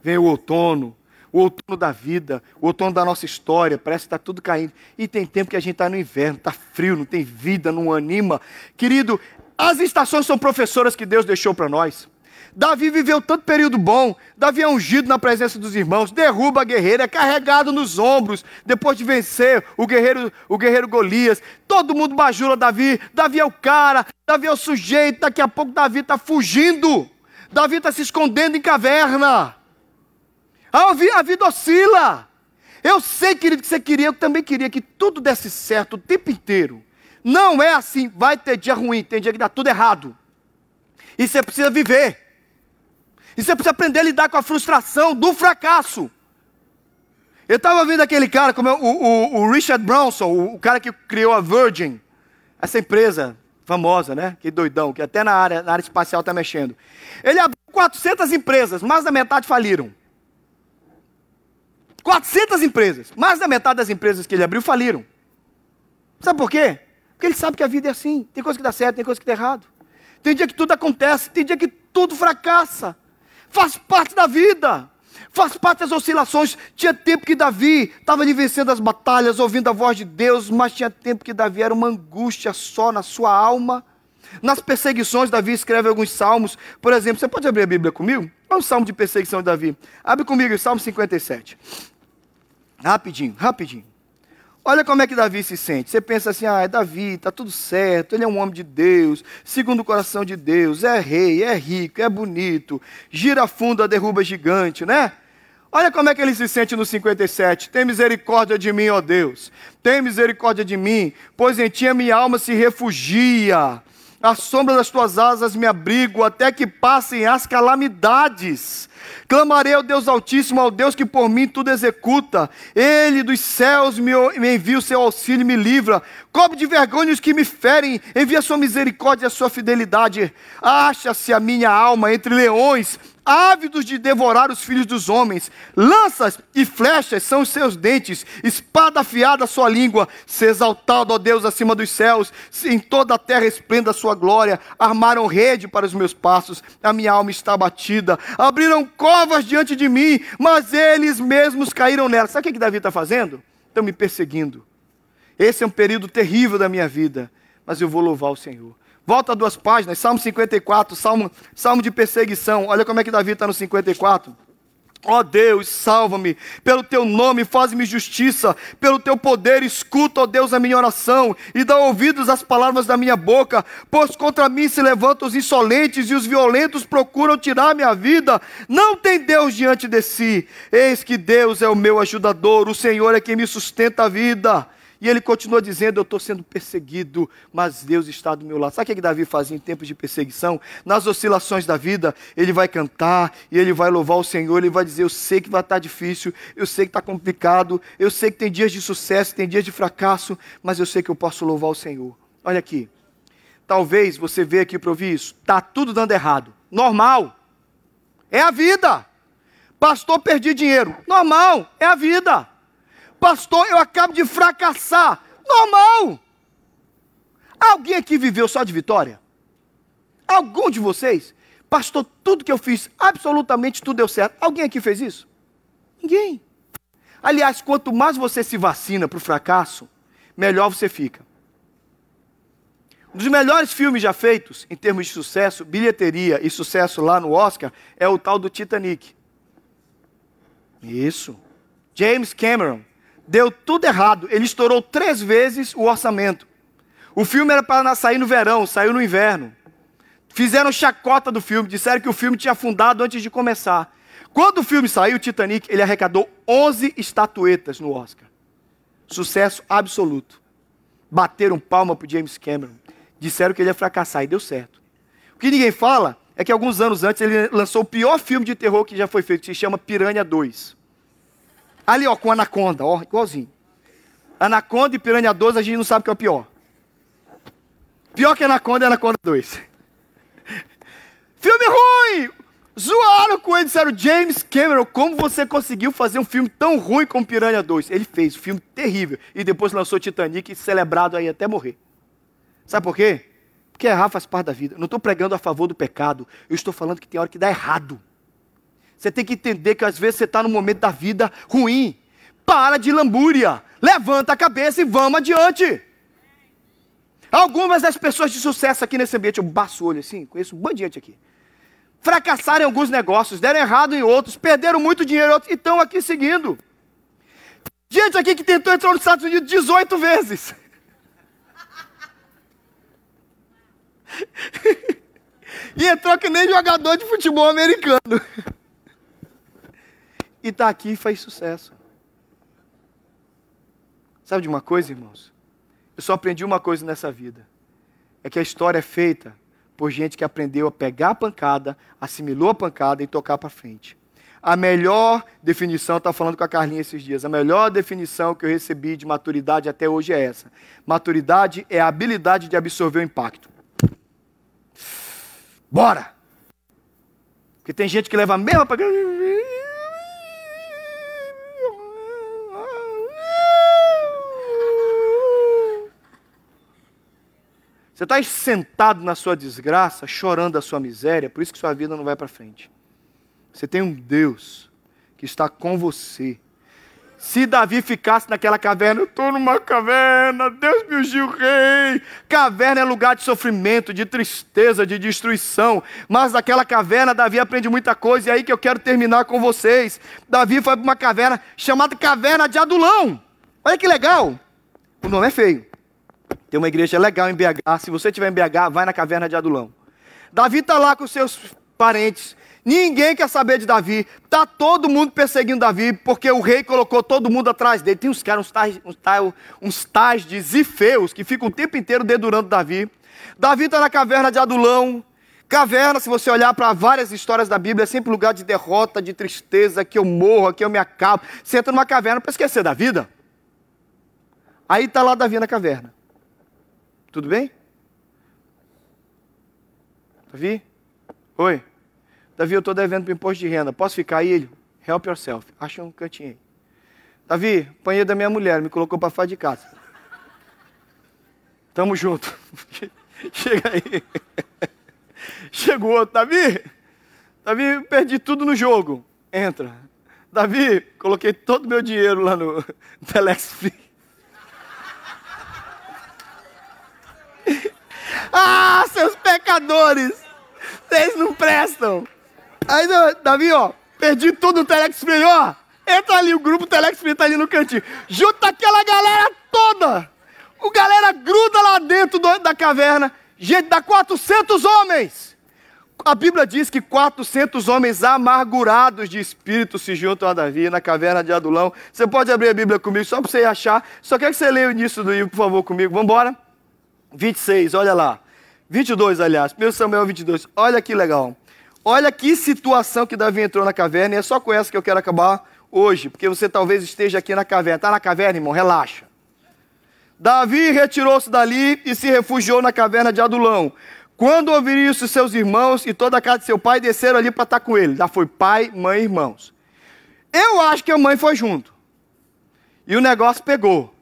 Vem o outono, o outono da vida, o outono da nossa história, parece que está tudo caindo. E tem tempo que a gente está no inverno, está frio, não tem vida, não anima. Querido, as estações são professoras que Deus deixou para nós. Davi viveu tanto período bom, Davi é ungido na presença dos irmãos, derruba a guerreira, é carregado nos ombros, depois de vencer o guerreiro, o guerreiro Golias. Todo mundo bajula Davi, Davi é o cara, Davi é o sujeito, daqui a pouco Davi está fugindo, Davi está se escondendo em caverna. A vida oscila. Eu sei, querido, que você queria, eu também queria que tudo desse certo o tempo inteiro. Não é assim, vai ter dia ruim, tem dia que dá tudo errado. E você precisa viver. E você precisa aprender a lidar com a frustração do fracasso. Eu estava vendo aquele cara, como é, o, o, o, Richard Branson, o, cara que criou a Virgin, essa empresa famosa, né? Que doidão, que até na área, na área espacial está mexendo. Ele abriu 400 empresas, mais da metade faliram. 400 empresas, mais da metade das empresas que ele abriu faliram. Sabe por quê? Porque ele sabe que a vida é assim. Tem coisa que dá certo, tem coisa que dá errado. Tem dia que tudo acontece, tem dia que tudo fracassa. Faz parte da vida. Faz parte das oscilações. Tinha tempo que Davi estava ali vencendo as batalhas, ouvindo a voz de Deus, mas tinha tempo que Davi era uma angústia só na sua alma. Nas perseguições, Davi escreve alguns salmos. Por exemplo, você pode abrir a Bíblia comigo? Olha o salmo de perseguição de Davi. Abre comigo o Salmo 57. Rapidinho, rapidinho. Olha como é que Davi se sente. Você pensa assim, ah, é Davi, está tudo certo, ele é um homem de Deus, segundo o coração de Deus, é rei, é rico, é bonito, gira fundo, derruba gigante, né? Olha como é que ele se sente no 57. Tem misericórdia de mim, ó Deus. Tem misericórdia de mim, pois em ti a minha alma se refugia. A sombra das tuas asas me abrigo até que passem as calamidades. Clamarei ao Deus Altíssimo, ao Deus que por mim tudo executa. Ele dos céus me, me envia o seu auxílio e me livra. Cobre de vergonha os que me ferem. Envia a sua misericórdia e a sua fidelidade. Acha-se a minha alma entre leões ávidos de devorar os filhos dos homens. Lanças e flechas são os seus dentes, espada afiada a sua língua. Se exaltado, ó Deus, acima dos céus, em toda a terra esplenda a sua glória. Armaram rede para os meus passos, a minha alma está abatida. Abriram covas diante de mim, mas eles mesmos caíram nela. Sabe o que Davi está fazendo? Estão me perseguindo. Esse é um período terrível da minha vida, mas eu vou louvar o Senhor. Volta duas páginas, Salmo 54, Salmo, Salmo de perseguição. Olha como é que Davi está no 54. Ó oh Deus, salva-me, pelo teu nome faz-me justiça, pelo teu poder escuta, ó oh Deus, a minha oração e dá ouvidos às palavras da minha boca, pois contra mim se levantam os insolentes e os violentos procuram tirar minha vida. Não tem Deus diante de si. Eis que Deus é o meu ajudador, o Senhor é quem me sustenta a vida. E ele continua dizendo: Eu estou sendo perseguido, mas Deus está do meu lado. Sabe o que Davi fazia em tempos de perseguição? Nas oscilações da vida, ele vai cantar e ele vai louvar o Senhor. Ele vai dizer: Eu sei que vai estar difícil, eu sei que está complicado, eu sei que tem dias de sucesso, tem dias de fracasso, mas eu sei que eu posso louvar o Senhor. Olha aqui. Talvez você veja aqui para ouvir isso. Está tudo dando errado. Normal. É a vida. Pastor, perdi dinheiro. Normal. É a vida. Pastor, eu acabo de fracassar. Normal. Alguém aqui viveu só de vitória? Algum de vocês? Pastor, tudo que eu fiz, absolutamente tudo deu certo. Alguém aqui fez isso? Ninguém. Aliás, quanto mais você se vacina para o fracasso, melhor você fica. Um dos melhores filmes já feitos, em termos de sucesso, bilheteria e sucesso lá no Oscar, é o tal do Titanic. Isso. James Cameron deu tudo errado. Ele estourou três vezes o orçamento. O filme era para sair no verão, saiu no inverno. Fizeram chacota do filme, disseram que o filme tinha afundado antes de começar. Quando o filme saiu, Titanic, ele arrecadou 11 estatuetas no Oscar. Sucesso absoluto. Bateram palma para James Cameron. Disseram que ele ia fracassar e deu certo. O que ninguém fala é que alguns anos antes ele lançou o pior filme de terror que já foi feito, que se chama Piranha 2. Ali, ó, com Anaconda, ó, igualzinho. Anaconda e Piranha 2, a gente não sabe o que é o pior. Pior que Anaconda é Anaconda 2. [laughs] filme ruim! Zoaram com ele, disseram, James Cameron, como você conseguiu fazer um filme tão ruim como Piranha 2? Ele fez um filme terrível. E depois lançou Titanic, celebrado aí até morrer. Sabe por quê? Porque errar faz parte da vida. não estou pregando a favor do pecado. Eu estou falando que tem hora que dá errado. Você tem que entender que às vezes você está num momento da vida ruim. Para de lambúria. Levanta a cabeça e vamos adiante. Algumas das pessoas de sucesso aqui nesse ambiente, eu baço o olho assim, conheço um bandiante aqui. Fracassaram em alguns negócios, deram errado em outros, perderam muito dinheiro em outros e estão aqui seguindo. Gente aqui que tentou entrar nos Estados Unidos 18 vezes. [laughs] e entrou que nem jogador de futebol americano e está aqui e faz sucesso. Sabe de uma coisa, irmãos? Eu só aprendi uma coisa nessa vida: é que a história é feita por gente que aprendeu a pegar a pancada, assimilou a pancada e tocar para frente. A melhor definição, estava falando com a Carlinha esses dias, a melhor definição que eu recebi de maturidade até hoje é essa. Maturidade é a habilidade de absorver o impacto. Bora! Porque tem gente que leva a mesma pancada. Você está sentado na sua desgraça, chorando a sua miséria, por isso que sua vida não vai para frente. Você tem um Deus que está com você. Se Davi ficasse naquela caverna, eu estou numa caverna, Deus me ungiu rei. Caverna é lugar de sofrimento, de tristeza, de destruição. Mas naquela caverna, Davi aprende muita coisa, e é aí que eu quero terminar com vocês. Davi foi para uma caverna chamada Caverna de Adulão. Olha que legal. O nome é feio. Tem uma igreja legal em BH. Se você estiver em BH, vai na caverna de Adulão. Davi está lá com seus parentes. Ninguém quer saber de Davi. Está todo mundo perseguindo Davi, porque o rei colocou todo mundo atrás dele. Tem uns caras, uns tais, uns tais, uns tais de zifeus, que ficam o tempo inteiro dedurando Davi. Davi está na caverna de Adulão. Caverna, se você olhar para várias histórias da Bíblia, é sempre lugar de derrota, de tristeza, que eu morro, que eu me acabo. Você entra numa caverna para esquecer da vida. Aí está lá Davi na caverna. Tudo bem? Davi? Oi. Davi, eu estou devendo para o imposto de renda. Posso ficar aí? Ele, help yourself. Acha um cantinho aí. Davi, apanhei da minha mulher, me colocou para fora de casa. Tamo junto. [laughs] Chega aí. [laughs] Chegou outro. Davi, Davi, perdi tudo no jogo. Entra. Davi, coloquei todo o meu dinheiro lá no [laughs] Telex Free. Ah, seus pecadores! Vocês não prestam! Aí, Davi, ó, perdi tudo no Telex Free, ó. Entra ali, o grupo Telex Free tá ali no cantinho. Junta aquela galera toda. O galera gruda lá dentro do, da caverna. Gente, dá 400 homens. A Bíblia diz que 400 homens amargurados de espírito se juntam a Davi na caverna de Adulão. Você pode abrir a Bíblia comigo só para você achar. Só quero que você leia o início do livro, por favor, comigo. Vamos embora? 26, olha lá. 22, aliás. 1 Samuel 22. Olha que legal. Olha que situação que Davi entrou na caverna. E é só com essa que eu quero acabar hoje. Porque você talvez esteja aqui na caverna. Está na caverna, irmão? Relaxa. Davi retirou-se dali e se refugiou na caverna de Adulão. Quando ouviram isso, seus irmãos e toda a casa de seu pai desceram ali para estar com ele. Já foi pai, mãe e irmãos. Eu acho que a mãe foi junto. E o negócio pegou.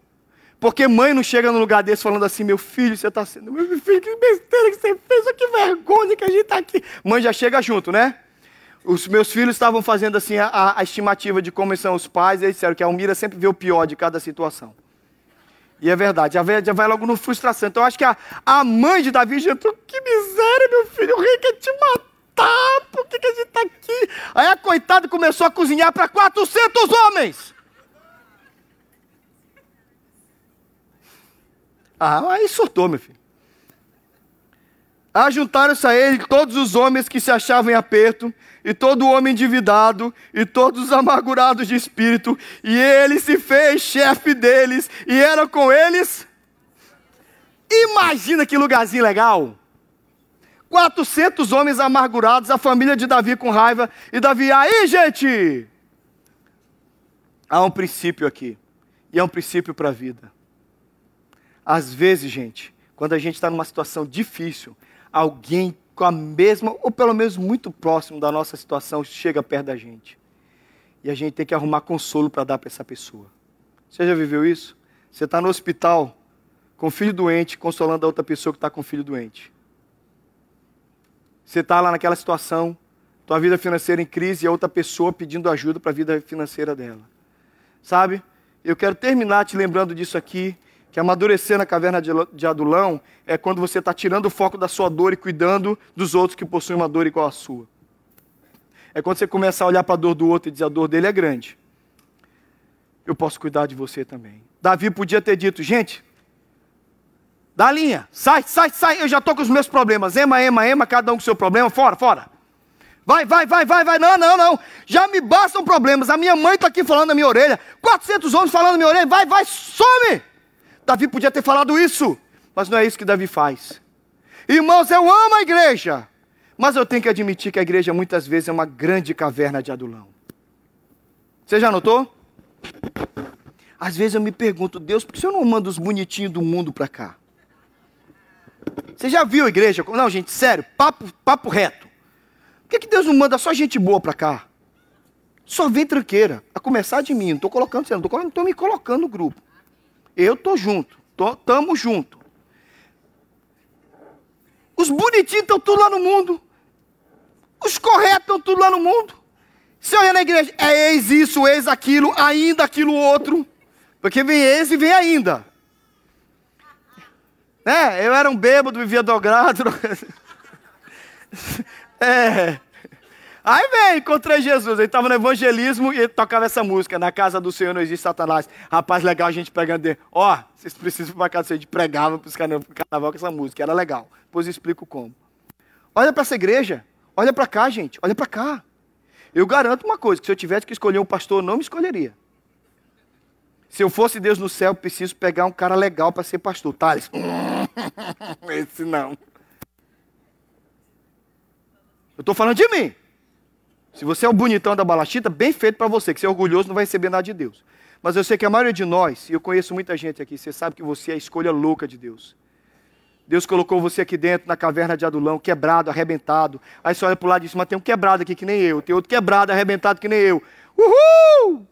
Porque mãe não chega num lugar desse falando assim, meu filho, você está sendo. Meu filho, que besteira que você fez, que vergonha que a gente está aqui. Mãe já chega junto, né? Os meus filhos estavam fazendo assim a, a, estimativa de como são os pais, e eles disseram que a Almira sempre vê o pior de cada situação. E é verdade, já vai, já vai logo no frustração. Então eu acho que a, a mãe de Davi já entrou, que miséria, meu filho, o rei quer te matar, por que, que a gente está aqui? Aí a coitada começou a cozinhar para 400 homens. Ah, aí surtou, meu filho. Ajuntaram-se a ele todos os homens que se achavam em aperto, e todo homem endividado, e todos os amargurados de espírito, e ele se fez chefe deles, e era com eles. Imagina que lugarzinho legal! 400 homens amargurados, a família de Davi com raiva, e Davi, aí gente! Há um princípio aqui, e é um princípio para a vida. Às vezes, gente, quando a gente está numa situação difícil, alguém com a mesma, ou pelo menos muito próximo da nossa situação, chega perto da gente. E a gente tem que arrumar consolo para dar para essa pessoa. Você já viveu isso? Você está no hospital com filho doente, consolando a outra pessoa que está com filho doente. Você está lá naquela situação, tua vida financeira em crise e a outra pessoa pedindo ajuda para a vida financeira dela. Sabe? Eu quero terminar te lembrando disso aqui que amadurecer na caverna de Adulão é quando você está tirando o foco da sua dor e cuidando dos outros que possuem uma dor igual à sua. É quando você começa a olhar para a dor do outro e dizer a dor dele é grande. Eu posso cuidar de você também. Davi podia ter dito, gente, dá a linha, sai, sai, sai, eu já estou com os meus problemas. Ema, ema, ema, cada um com o seu problema, fora, fora. Vai, vai, vai, vai, vai. Não, não, não. Já me bastam problemas. A minha mãe está aqui falando na minha orelha. 400 homens falando na minha orelha. Vai, vai, some. Davi podia ter falado isso, mas não é isso que Davi faz. Irmãos, eu amo a igreja, mas eu tenho que admitir que a igreja muitas vezes é uma grande caverna de adulão. Você já notou? Às vezes eu me pergunto, Deus, por que o senhor não manda os bonitinhos do mundo para cá? Você já viu a igreja? Não, gente, sério, papo, papo reto. Por que, que Deus não manda só gente boa para cá? Só vem tranqueira. A começar de mim. Não estou colocando não estou me colocando no grupo. Eu estou junto. Tô, tamo junto. Os bonitinhos estão tudo lá no mundo. Os corretos estão tudo lá no mundo. Você olha na igreja, é ex isso, ex aquilo, ainda aquilo outro. Porque vem ex e vem ainda. É, eu era um bêbado, vivia dogrado. [laughs] [laughs] é. Aí vem, encontrei Jesus. Ele estava no evangelismo e tocava essa música. Na casa do Senhor não existe Satanás. Rapaz, legal a gente pregando dele. Ó, oh, vocês precisam para casa. A gente pregava para os carnaval com essa música. Era legal. Depois eu explico como. Olha para essa igreja. Olha para cá, gente. Olha para cá. Eu garanto uma coisa: que se eu tivesse que escolher um pastor, eu não me escolheria. Se eu fosse Deus no céu, preciso pegar um cara legal para ser pastor. Thales. [laughs] Esse não. Eu estou falando de mim. Se você é o bonitão da balachita, bem feito para você, que você é orgulhoso, não vai receber nada de Deus. Mas eu sei que a maioria de nós, e eu conheço muita gente aqui, você sabe que você é a escolha louca de Deus. Deus colocou você aqui dentro, na caverna de Adulão, quebrado, arrebentado. Aí você olha para o lado e diz, mas tem um quebrado aqui que nem eu. Tem outro quebrado, arrebentado que nem eu. Uhul!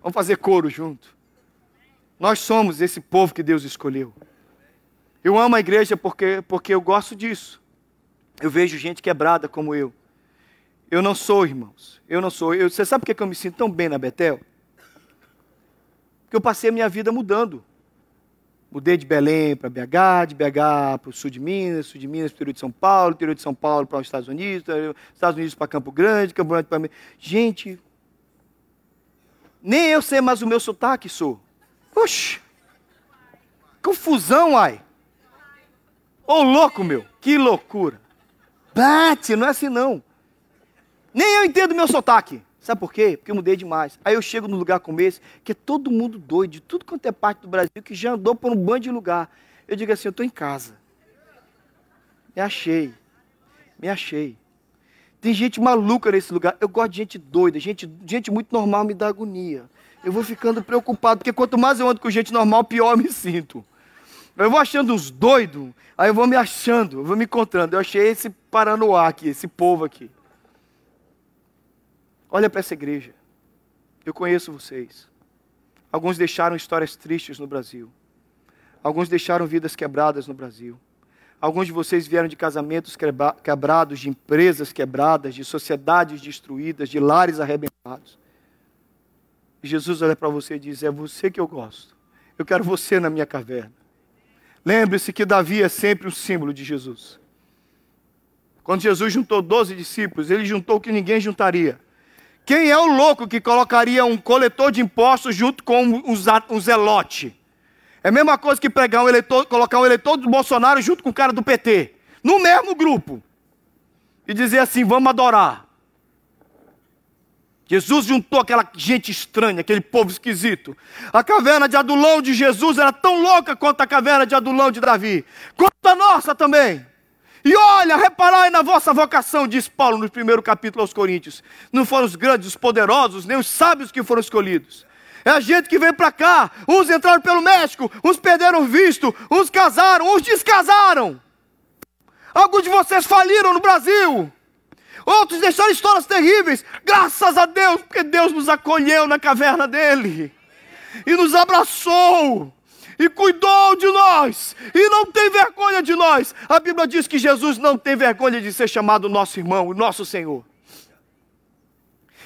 Vamos fazer coro junto. Nós somos esse povo que Deus escolheu. Eu amo a igreja porque, porque eu gosto disso. Eu vejo gente quebrada como eu. Eu não sou, irmãos. Eu não sou. Eu, você sabe por que eu me sinto tão bem na Betel? Porque eu passei a minha vida mudando. Mudei de Belém para BH, de BH para o sul de Minas, sul de Minas para o interior de São Paulo, interior de São Paulo para os Estados Unidos, Estados Unidos para Campo Grande, Campo Grande para... Gente, nem eu sei mais o meu sotaque, sou. Oxi! Confusão, ai! Ô oh, louco, meu! Que loucura! Bate, não é assim não. Nem eu entendo meu sotaque. Sabe por quê? Porque eu mudei demais. Aí eu chego num lugar como esse, que é todo mundo doido, de tudo quanto é parte do Brasil, que já andou por um bando de lugar. Eu digo assim, eu estou em casa. Me achei. Me achei. Tem gente maluca nesse lugar. Eu gosto de gente doida, gente, gente muito normal me dá agonia. Eu vou ficando preocupado, porque quanto mais eu ando com gente normal, pior eu me sinto. Eu vou achando uns doidos, aí eu vou me achando, eu vou me encontrando. Eu achei esse paranoá aqui, esse povo aqui. Olha para essa igreja. Eu conheço vocês. Alguns deixaram histórias tristes no Brasil. Alguns deixaram vidas quebradas no Brasil. Alguns de vocês vieram de casamentos quebrados, de empresas quebradas, de sociedades destruídas, de lares arrebentados. E Jesus olha para você e diz: É você que eu gosto. Eu quero você na minha caverna. Lembre-se que Davi é sempre o símbolo de Jesus. Quando Jesus juntou 12 discípulos, ele juntou o que ninguém juntaria. Quem é o louco que colocaria um coletor de impostos junto com um zelote? É a mesma coisa que pegar um eleitor, colocar um eleitor do Bolsonaro junto com o cara do PT, no mesmo grupo, e dizer assim: vamos adorar. Jesus juntou aquela gente estranha, aquele povo esquisito. A caverna de Adulão de Jesus era tão louca quanto a caverna de Adulão de Davi, quanto a nossa também. E olha, reparai na vossa vocação, diz Paulo no primeiro capítulo aos Coríntios. Não foram os grandes, os poderosos, nem os sábios que foram escolhidos. É a gente que vem para cá. Uns entraram pelo México, uns perderam visto, uns casaram, uns descasaram. Alguns de vocês faliram no Brasil. Outros deixaram histórias terríveis. Graças a Deus, porque Deus nos acolheu na caverna dele e nos abraçou e cuidou de nós e não tem vergonha de nós. A Bíblia diz que Jesus não tem vergonha de ser chamado nosso irmão, o nosso Senhor.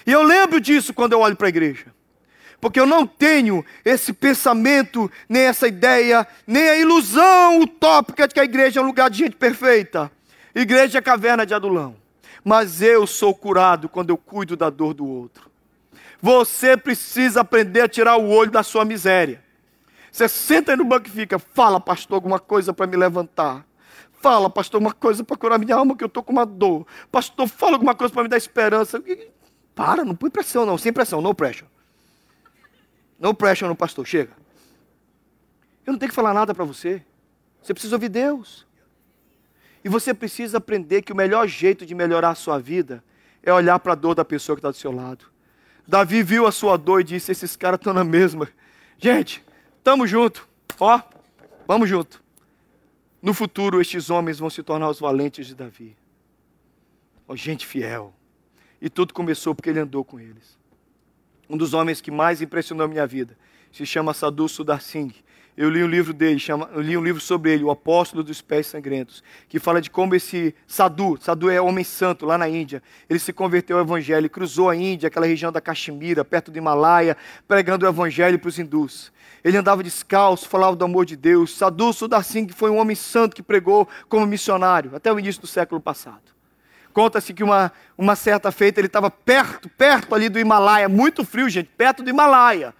E eu lembro disso quando eu olho para a igreja porque eu não tenho esse pensamento, nem essa ideia, nem a ilusão utópica de que a igreja é um lugar de gente perfeita. Igreja é caverna de adulão. Mas eu sou curado quando eu cuido da dor do outro. Você precisa aprender a tirar o olho da sua miséria. Você senta aí no banco e fica, fala, pastor, alguma coisa para me levantar. Fala, pastor, uma coisa para curar minha alma, que eu estou com uma dor. Pastor, fala alguma coisa para me dar esperança. Para, não põe pressão, não, sem pressão, no pressure. No pressure no pastor, chega. Eu não tenho que falar nada para você. Você precisa ouvir Deus. E você precisa aprender que o melhor jeito de melhorar a sua vida é olhar para a dor da pessoa que está do seu lado. Davi viu a sua dor e disse: Esses caras estão na mesma. Gente, estamos junto. Ó, vamos junto. No futuro, estes homens vão se tornar os valentes de Davi. Ó, gente fiel. E tudo começou porque ele andou com eles. Um dos homens que mais impressionou a minha vida se chama Sadhu Sudar Singh. Eu li um livro dele, chama, eu li um livro sobre ele, O Apóstolo dos Pés Sangrentos, que fala de como esse Sadhu, Sadhu é homem santo lá na Índia, ele se converteu ao Evangelho, cruzou a Índia, aquela região da Caxemira, perto do Himalaia, pregando o Evangelho para os hindus. Ele andava descalço, falava do amor de Deus. Sadhu Sudar Singh foi um homem santo que pregou como missionário até o início do século passado. Conta-se que uma, uma certa feita ele estava perto, perto ali do Himalaia, muito frio, gente, perto do Himalaia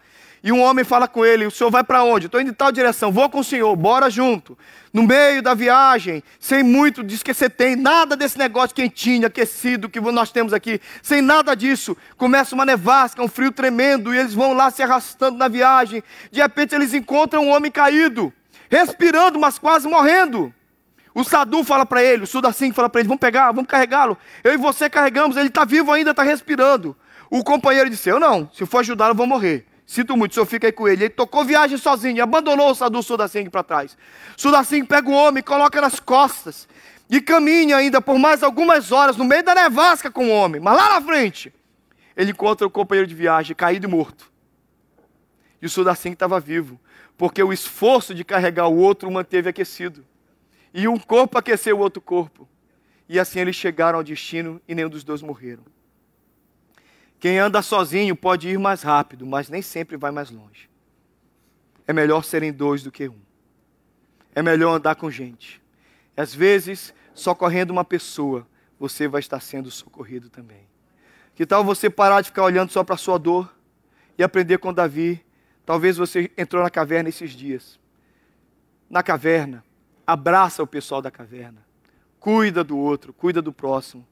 e um homem fala com ele: O senhor vai para onde? Estou indo em tal direção, vou com o senhor, bora junto. No meio da viagem, sem muito você tem, nada desse negócio quentinho, aquecido que nós temos aqui, sem nada disso. Começa uma nevasca, um frio tremendo, e eles vão lá se arrastando na viagem. De repente eles encontram um homem caído, respirando, mas quase morrendo. O Sadu fala para ele, o Sudacim fala para ele: Vamos pegar, vamos carregá-lo. Eu e você carregamos, ele está vivo ainda, está respirando. O companheiro disse: Eu não, se for ajudá-lo, eu vou morrer. Sinto muito, o senhor fica aí com ele. Ele tocou viagem sozinho, abandonou o Sadu Sudacing para trás. Sudacing pega o homem, coloca nas costas e caminha ainda por mais algumas horas no meio da nevasca com o homem. Mas lá na frente, ele encontra o companheiro de viagem caído e morto. E o Sudacing estava vivo, porque o esforço de carregar o outro o manteve aquecido. E um corpo aqueceu o outro corpo. E assim eles chegaram ao destino e nenhum dos dois morreram. Quem anda sozinho pode ir mais rápido, mas nem sempre vai mais longe. É melhor serem dois do que um. É melhor andar com gente. Às vezes, socorrendo uma pessoa, você vai estar sendo socorrido também. Que tal você parar de ficar olhando só para a sua dor e aprender com Davi? Talvez você entrou na caverna esses dias. Na caverna, abraça o pessoal da caverna. Cuida do outro, cuida do próximo.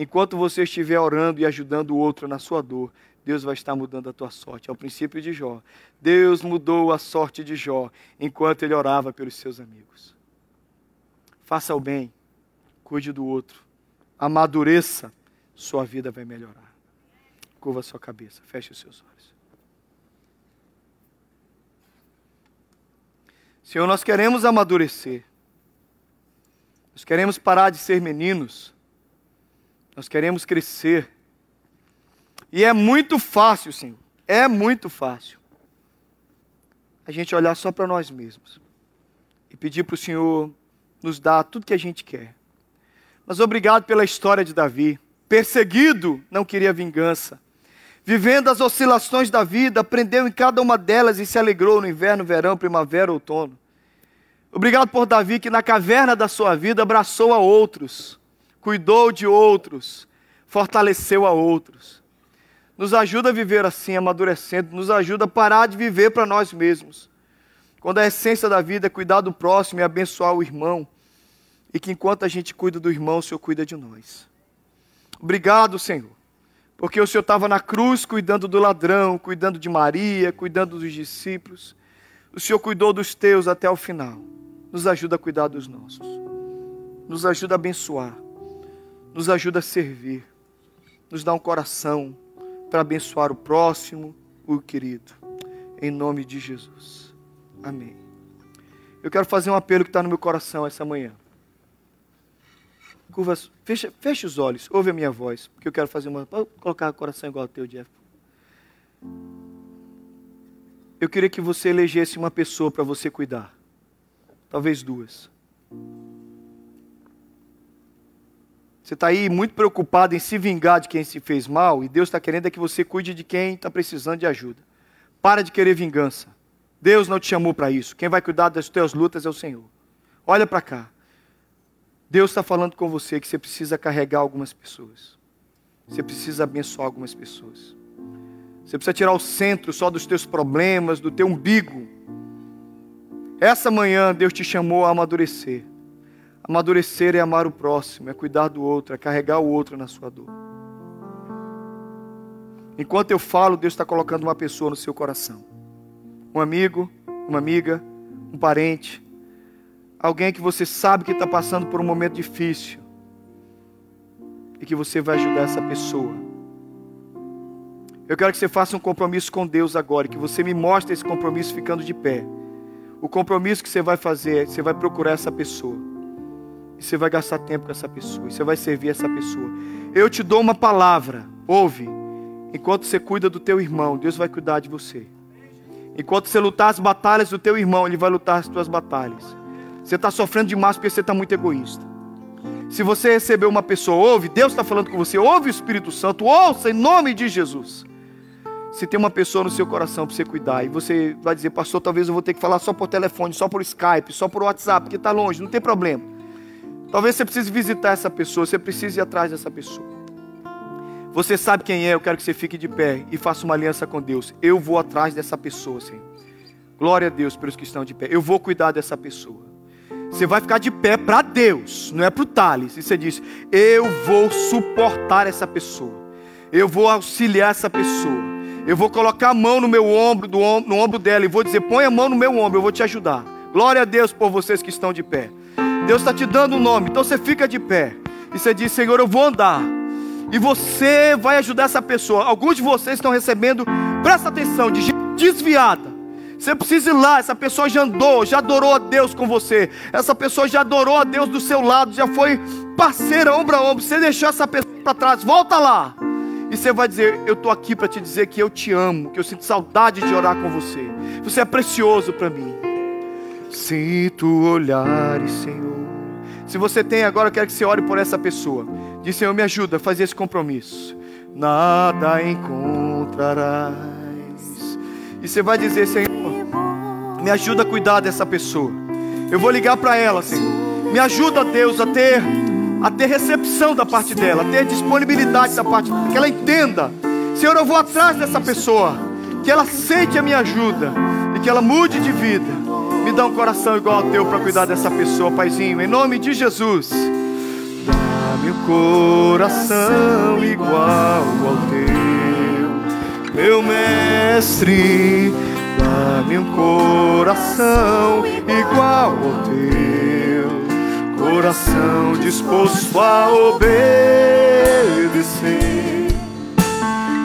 Enquanto você estiver orando e ajudando o outro na sua dor, Deus vai estar mudando a tua sorte. É o princípio de Jó. Deus mudou a sorte de Jó enquanto ele orava pelos seus amigos. Faça o bem, cuide do outro, amadureça, sua vida vai melhorar. Curva sua cabeça, feche os seus olhos. Senhor, nós queremos amadurecer. Nós queremos parar de ser meninos nós queremos crescer. E é muito fácil, Senhor. É muito fácil. A gente olhar só para nós mesmos. E pedir para o Senhor nos dar tudo que a gente quer. Mas obrigado pela história de Davi. Perseguido, não queria vingança. Vivendo as oscilações da vida, aprendeu em cada uma delas e se alegrou no inverno, verão, primavera, outono. Obrigado por Davi que na caverna da sua vida abraçou a outros cuidou de outros, fortaleceu a outros. Nos ajuda a viver assim, amadurecendo, nos ajuda a parar de viver para nós mesmos. Quando a essência da vida é cuidar do próximo e abençoar o irmão, e que enquanto a gente cuida do irmão, o Senhor cuida de nós. Obrigado, Senhor, porque o Senhor estava na cruz cuidando do ladrão, cuidando de Maria, cuidando dos discípulos. O Senhor cuidou dos teus até o final. Nos ajuda a cuidar dos nossos. Nos ajuda a abençoar nos ajuda a servir, nos dá um coração para abençoar o próximo, o querido. Em nome de Jesus. Amém. Eu quero fazer um apelo que está no meu coração essa manhã. Curvas, fecha, fecha os olhos, ouve a minha voz, porque eu quero fazer uma. Vou colocar o coração igual ao teu, Jeff. Eu queria que você elegesse uma pessoa para você cuidar. Talvez duas. Você está aí muito preocupado em se vingar de quem se fez mal e Deus está querendo é que você cuide de quem está precisando de ajuda. Para de querer vingança. Deus não te chamou para isso. Quem vai cuidar das tuas lutas é o Senhor. Olha para cá. Deus está falando com você que você precisa carregar algumas pessoas. Você precisa abençoar algumas pessoas. Você precisa tirar o centro só dos teus problemas, do teu umbigo. Essa manhã Deus te chamou a amadurecer. Amadurecer é amar o próximo, é cuidar do outro, é carregar o outro na sua dor. Enquanto eu falo, Deus está colocando uma pessoa no seu coração. Um amigo, uma amiga, um parente, Alguém que você sabe que está passando por um momento difícil e que você vai ajudar essa pessoa. Eu quero que você faça um compromisso com Deus agora, que você me mostre esse compromisso ficando de pé. O compromisso que você vai fazer, você vai procurar essa pessoa. E você vai gastar tempo com essa pessoa. E você vai servir essa pessoa. Eu te dou uma palavra. Ouve. Enquanto você cuida do teu irmão, Deus vai cuidar de você. Enquanto você lutar as batalhas do teu irmão, Ele vai lutar as tuas batalhas. Você está sofrendo demais porque você está muito egoísta. Se você receber uma pessoa, ouve, Deus está falando com você, ouve o Espírito Santo, ouça em nome de Jesus. Se tem uma pessoa no seu coração para você cuidar, e você vai dizer, pastor, talvez eu vou ter que falar só por telefone, só por Skype, só por WhatsApp, porque está longe, não tem problema. Talvez você precise visitar essa pessoa, você precise ir atrás dessa pessoa. Você sabe quem é, eu quero que você fique de pé e faça uma aliança com Deus. Eu vou atrás dessa pessoa, Senhor. Glória a Deus pelos que estão de pé. Eu vou cuidar dessa pessoa. Você vai ficar de pé para Deus, não é para o Thales. E você diz: Eu vou suportar essa pessoa, eu vou auxiliar essa pessoa, eu vou colocar a mão no meu ombro, no ombro dela, e vou dizer: Põe a mão no meu ombro, eu vou te ajudar. Glória a Deus por vocês que estão de pé. Deus está te dando um nome, então você fica de pé e você diz: Senhor, eu vou andar. E você vai ajudar essa pessoa. Alguns de vocês estão recebendo, presta atenção, de desviada você precisa ir lá, essa pessoa já andou, já adorou a Deus com você. Essa pessoa já adorou a Deus do seu lado, já foi parceira ombro a ombro. Você deixou essa pessoa para trás, volta lá. E você vai dizer: Eu estou aqui para te dizer que eu te amo, que eu sinto saudade de orar com você. Você é precioso para mim. Sinto olhares, Senhor. Se você tem agora, eu quero que você ore por essa pessoa. Diz: Senhor, me ajuda a fazer esse compromisso. Nada encontrarás. E você vai dizer: Senhor, me ajuda a cuidar dessa pessoa. Eu vou ligar para ela, Senhor. Me ajuda, Deus, a ter a ter recepção da parte dela, a ter disponibilidade da parte dela, que ela entenda. Senhor, eu vou atrás dessa pessoa, que ela aceite a minha ajuda e que ela mude de vida. Me dá um coração igual ao teu para cuidar dessa pessoa, Paizinho, em nome de Jesus. Dá-me um coração igual ao teu, meu mestre Dá-me um coração igual ao teu, coração disposto a obedecer,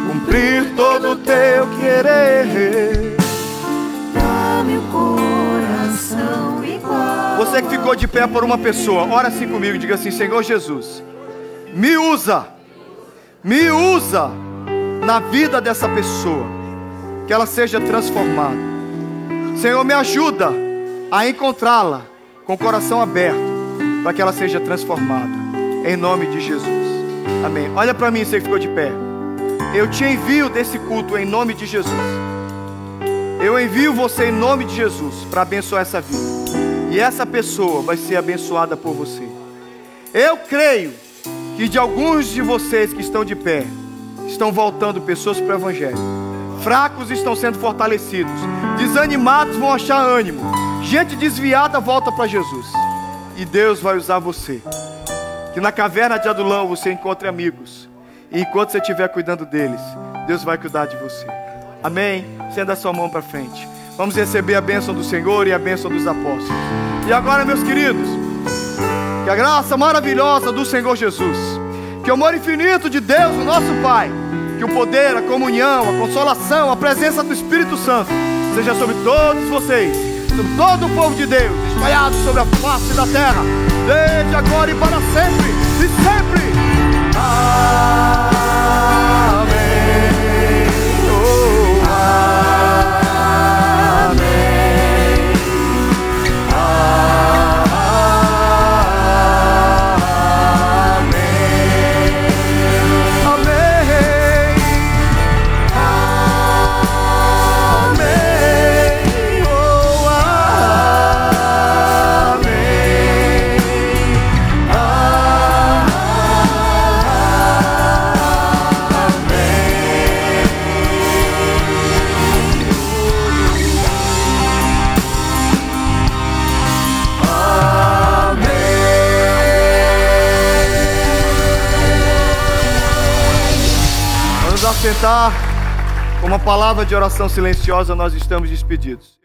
cumprir todo o teu querer. Dá-me um coração Você que ficou de pé por uma pessoa, ora assim comigo, diga assim: Senhor Jesus, me usa, me usa na vida dessa pessoa que ela seja transformada. Senhor, me ajuda a encontrá-la com o coração aberto, para que ela seja transformada. Em nome de Jesus. Amém. Olha para mim, você que ficou de pé. Eu te envio desse culto em nome de Jesus. Eu envio você em nome de Jesus para abençoar essa vida. E essa pessoa vai ser abençoada por você. Eu creio que de alguns de vocês que estão de pé, estão voltando pessoas para o Evangelho fracos estão sendo fortalecidos, desanimados vão achar ânimo, gente desviada volta para Jesus, e Deus vai usar você. Que na caverna de Adulão você encontre amigos, e enquanto você estiver cuidando deles, Deus vai cuidar de você. Amém? Senda a sua mão para frente. Vamos receber a bênção do Senhor e a bênção dos apóstolos. E agora, meus queridos, que a graça maravilhosa do Senhor Jesus, que o amor infinito de Deus, o nosso Pai, que o poder, a comunhão, a consolação, a presença do Espírito Santo seja sobre todos vocês, sobre todo o povo de Deus, espalhado sobre a face da terra, desde agora e para sempre, e sempre. Amém. Com uma palavra de oração silenciosa, nós estamos despedidos.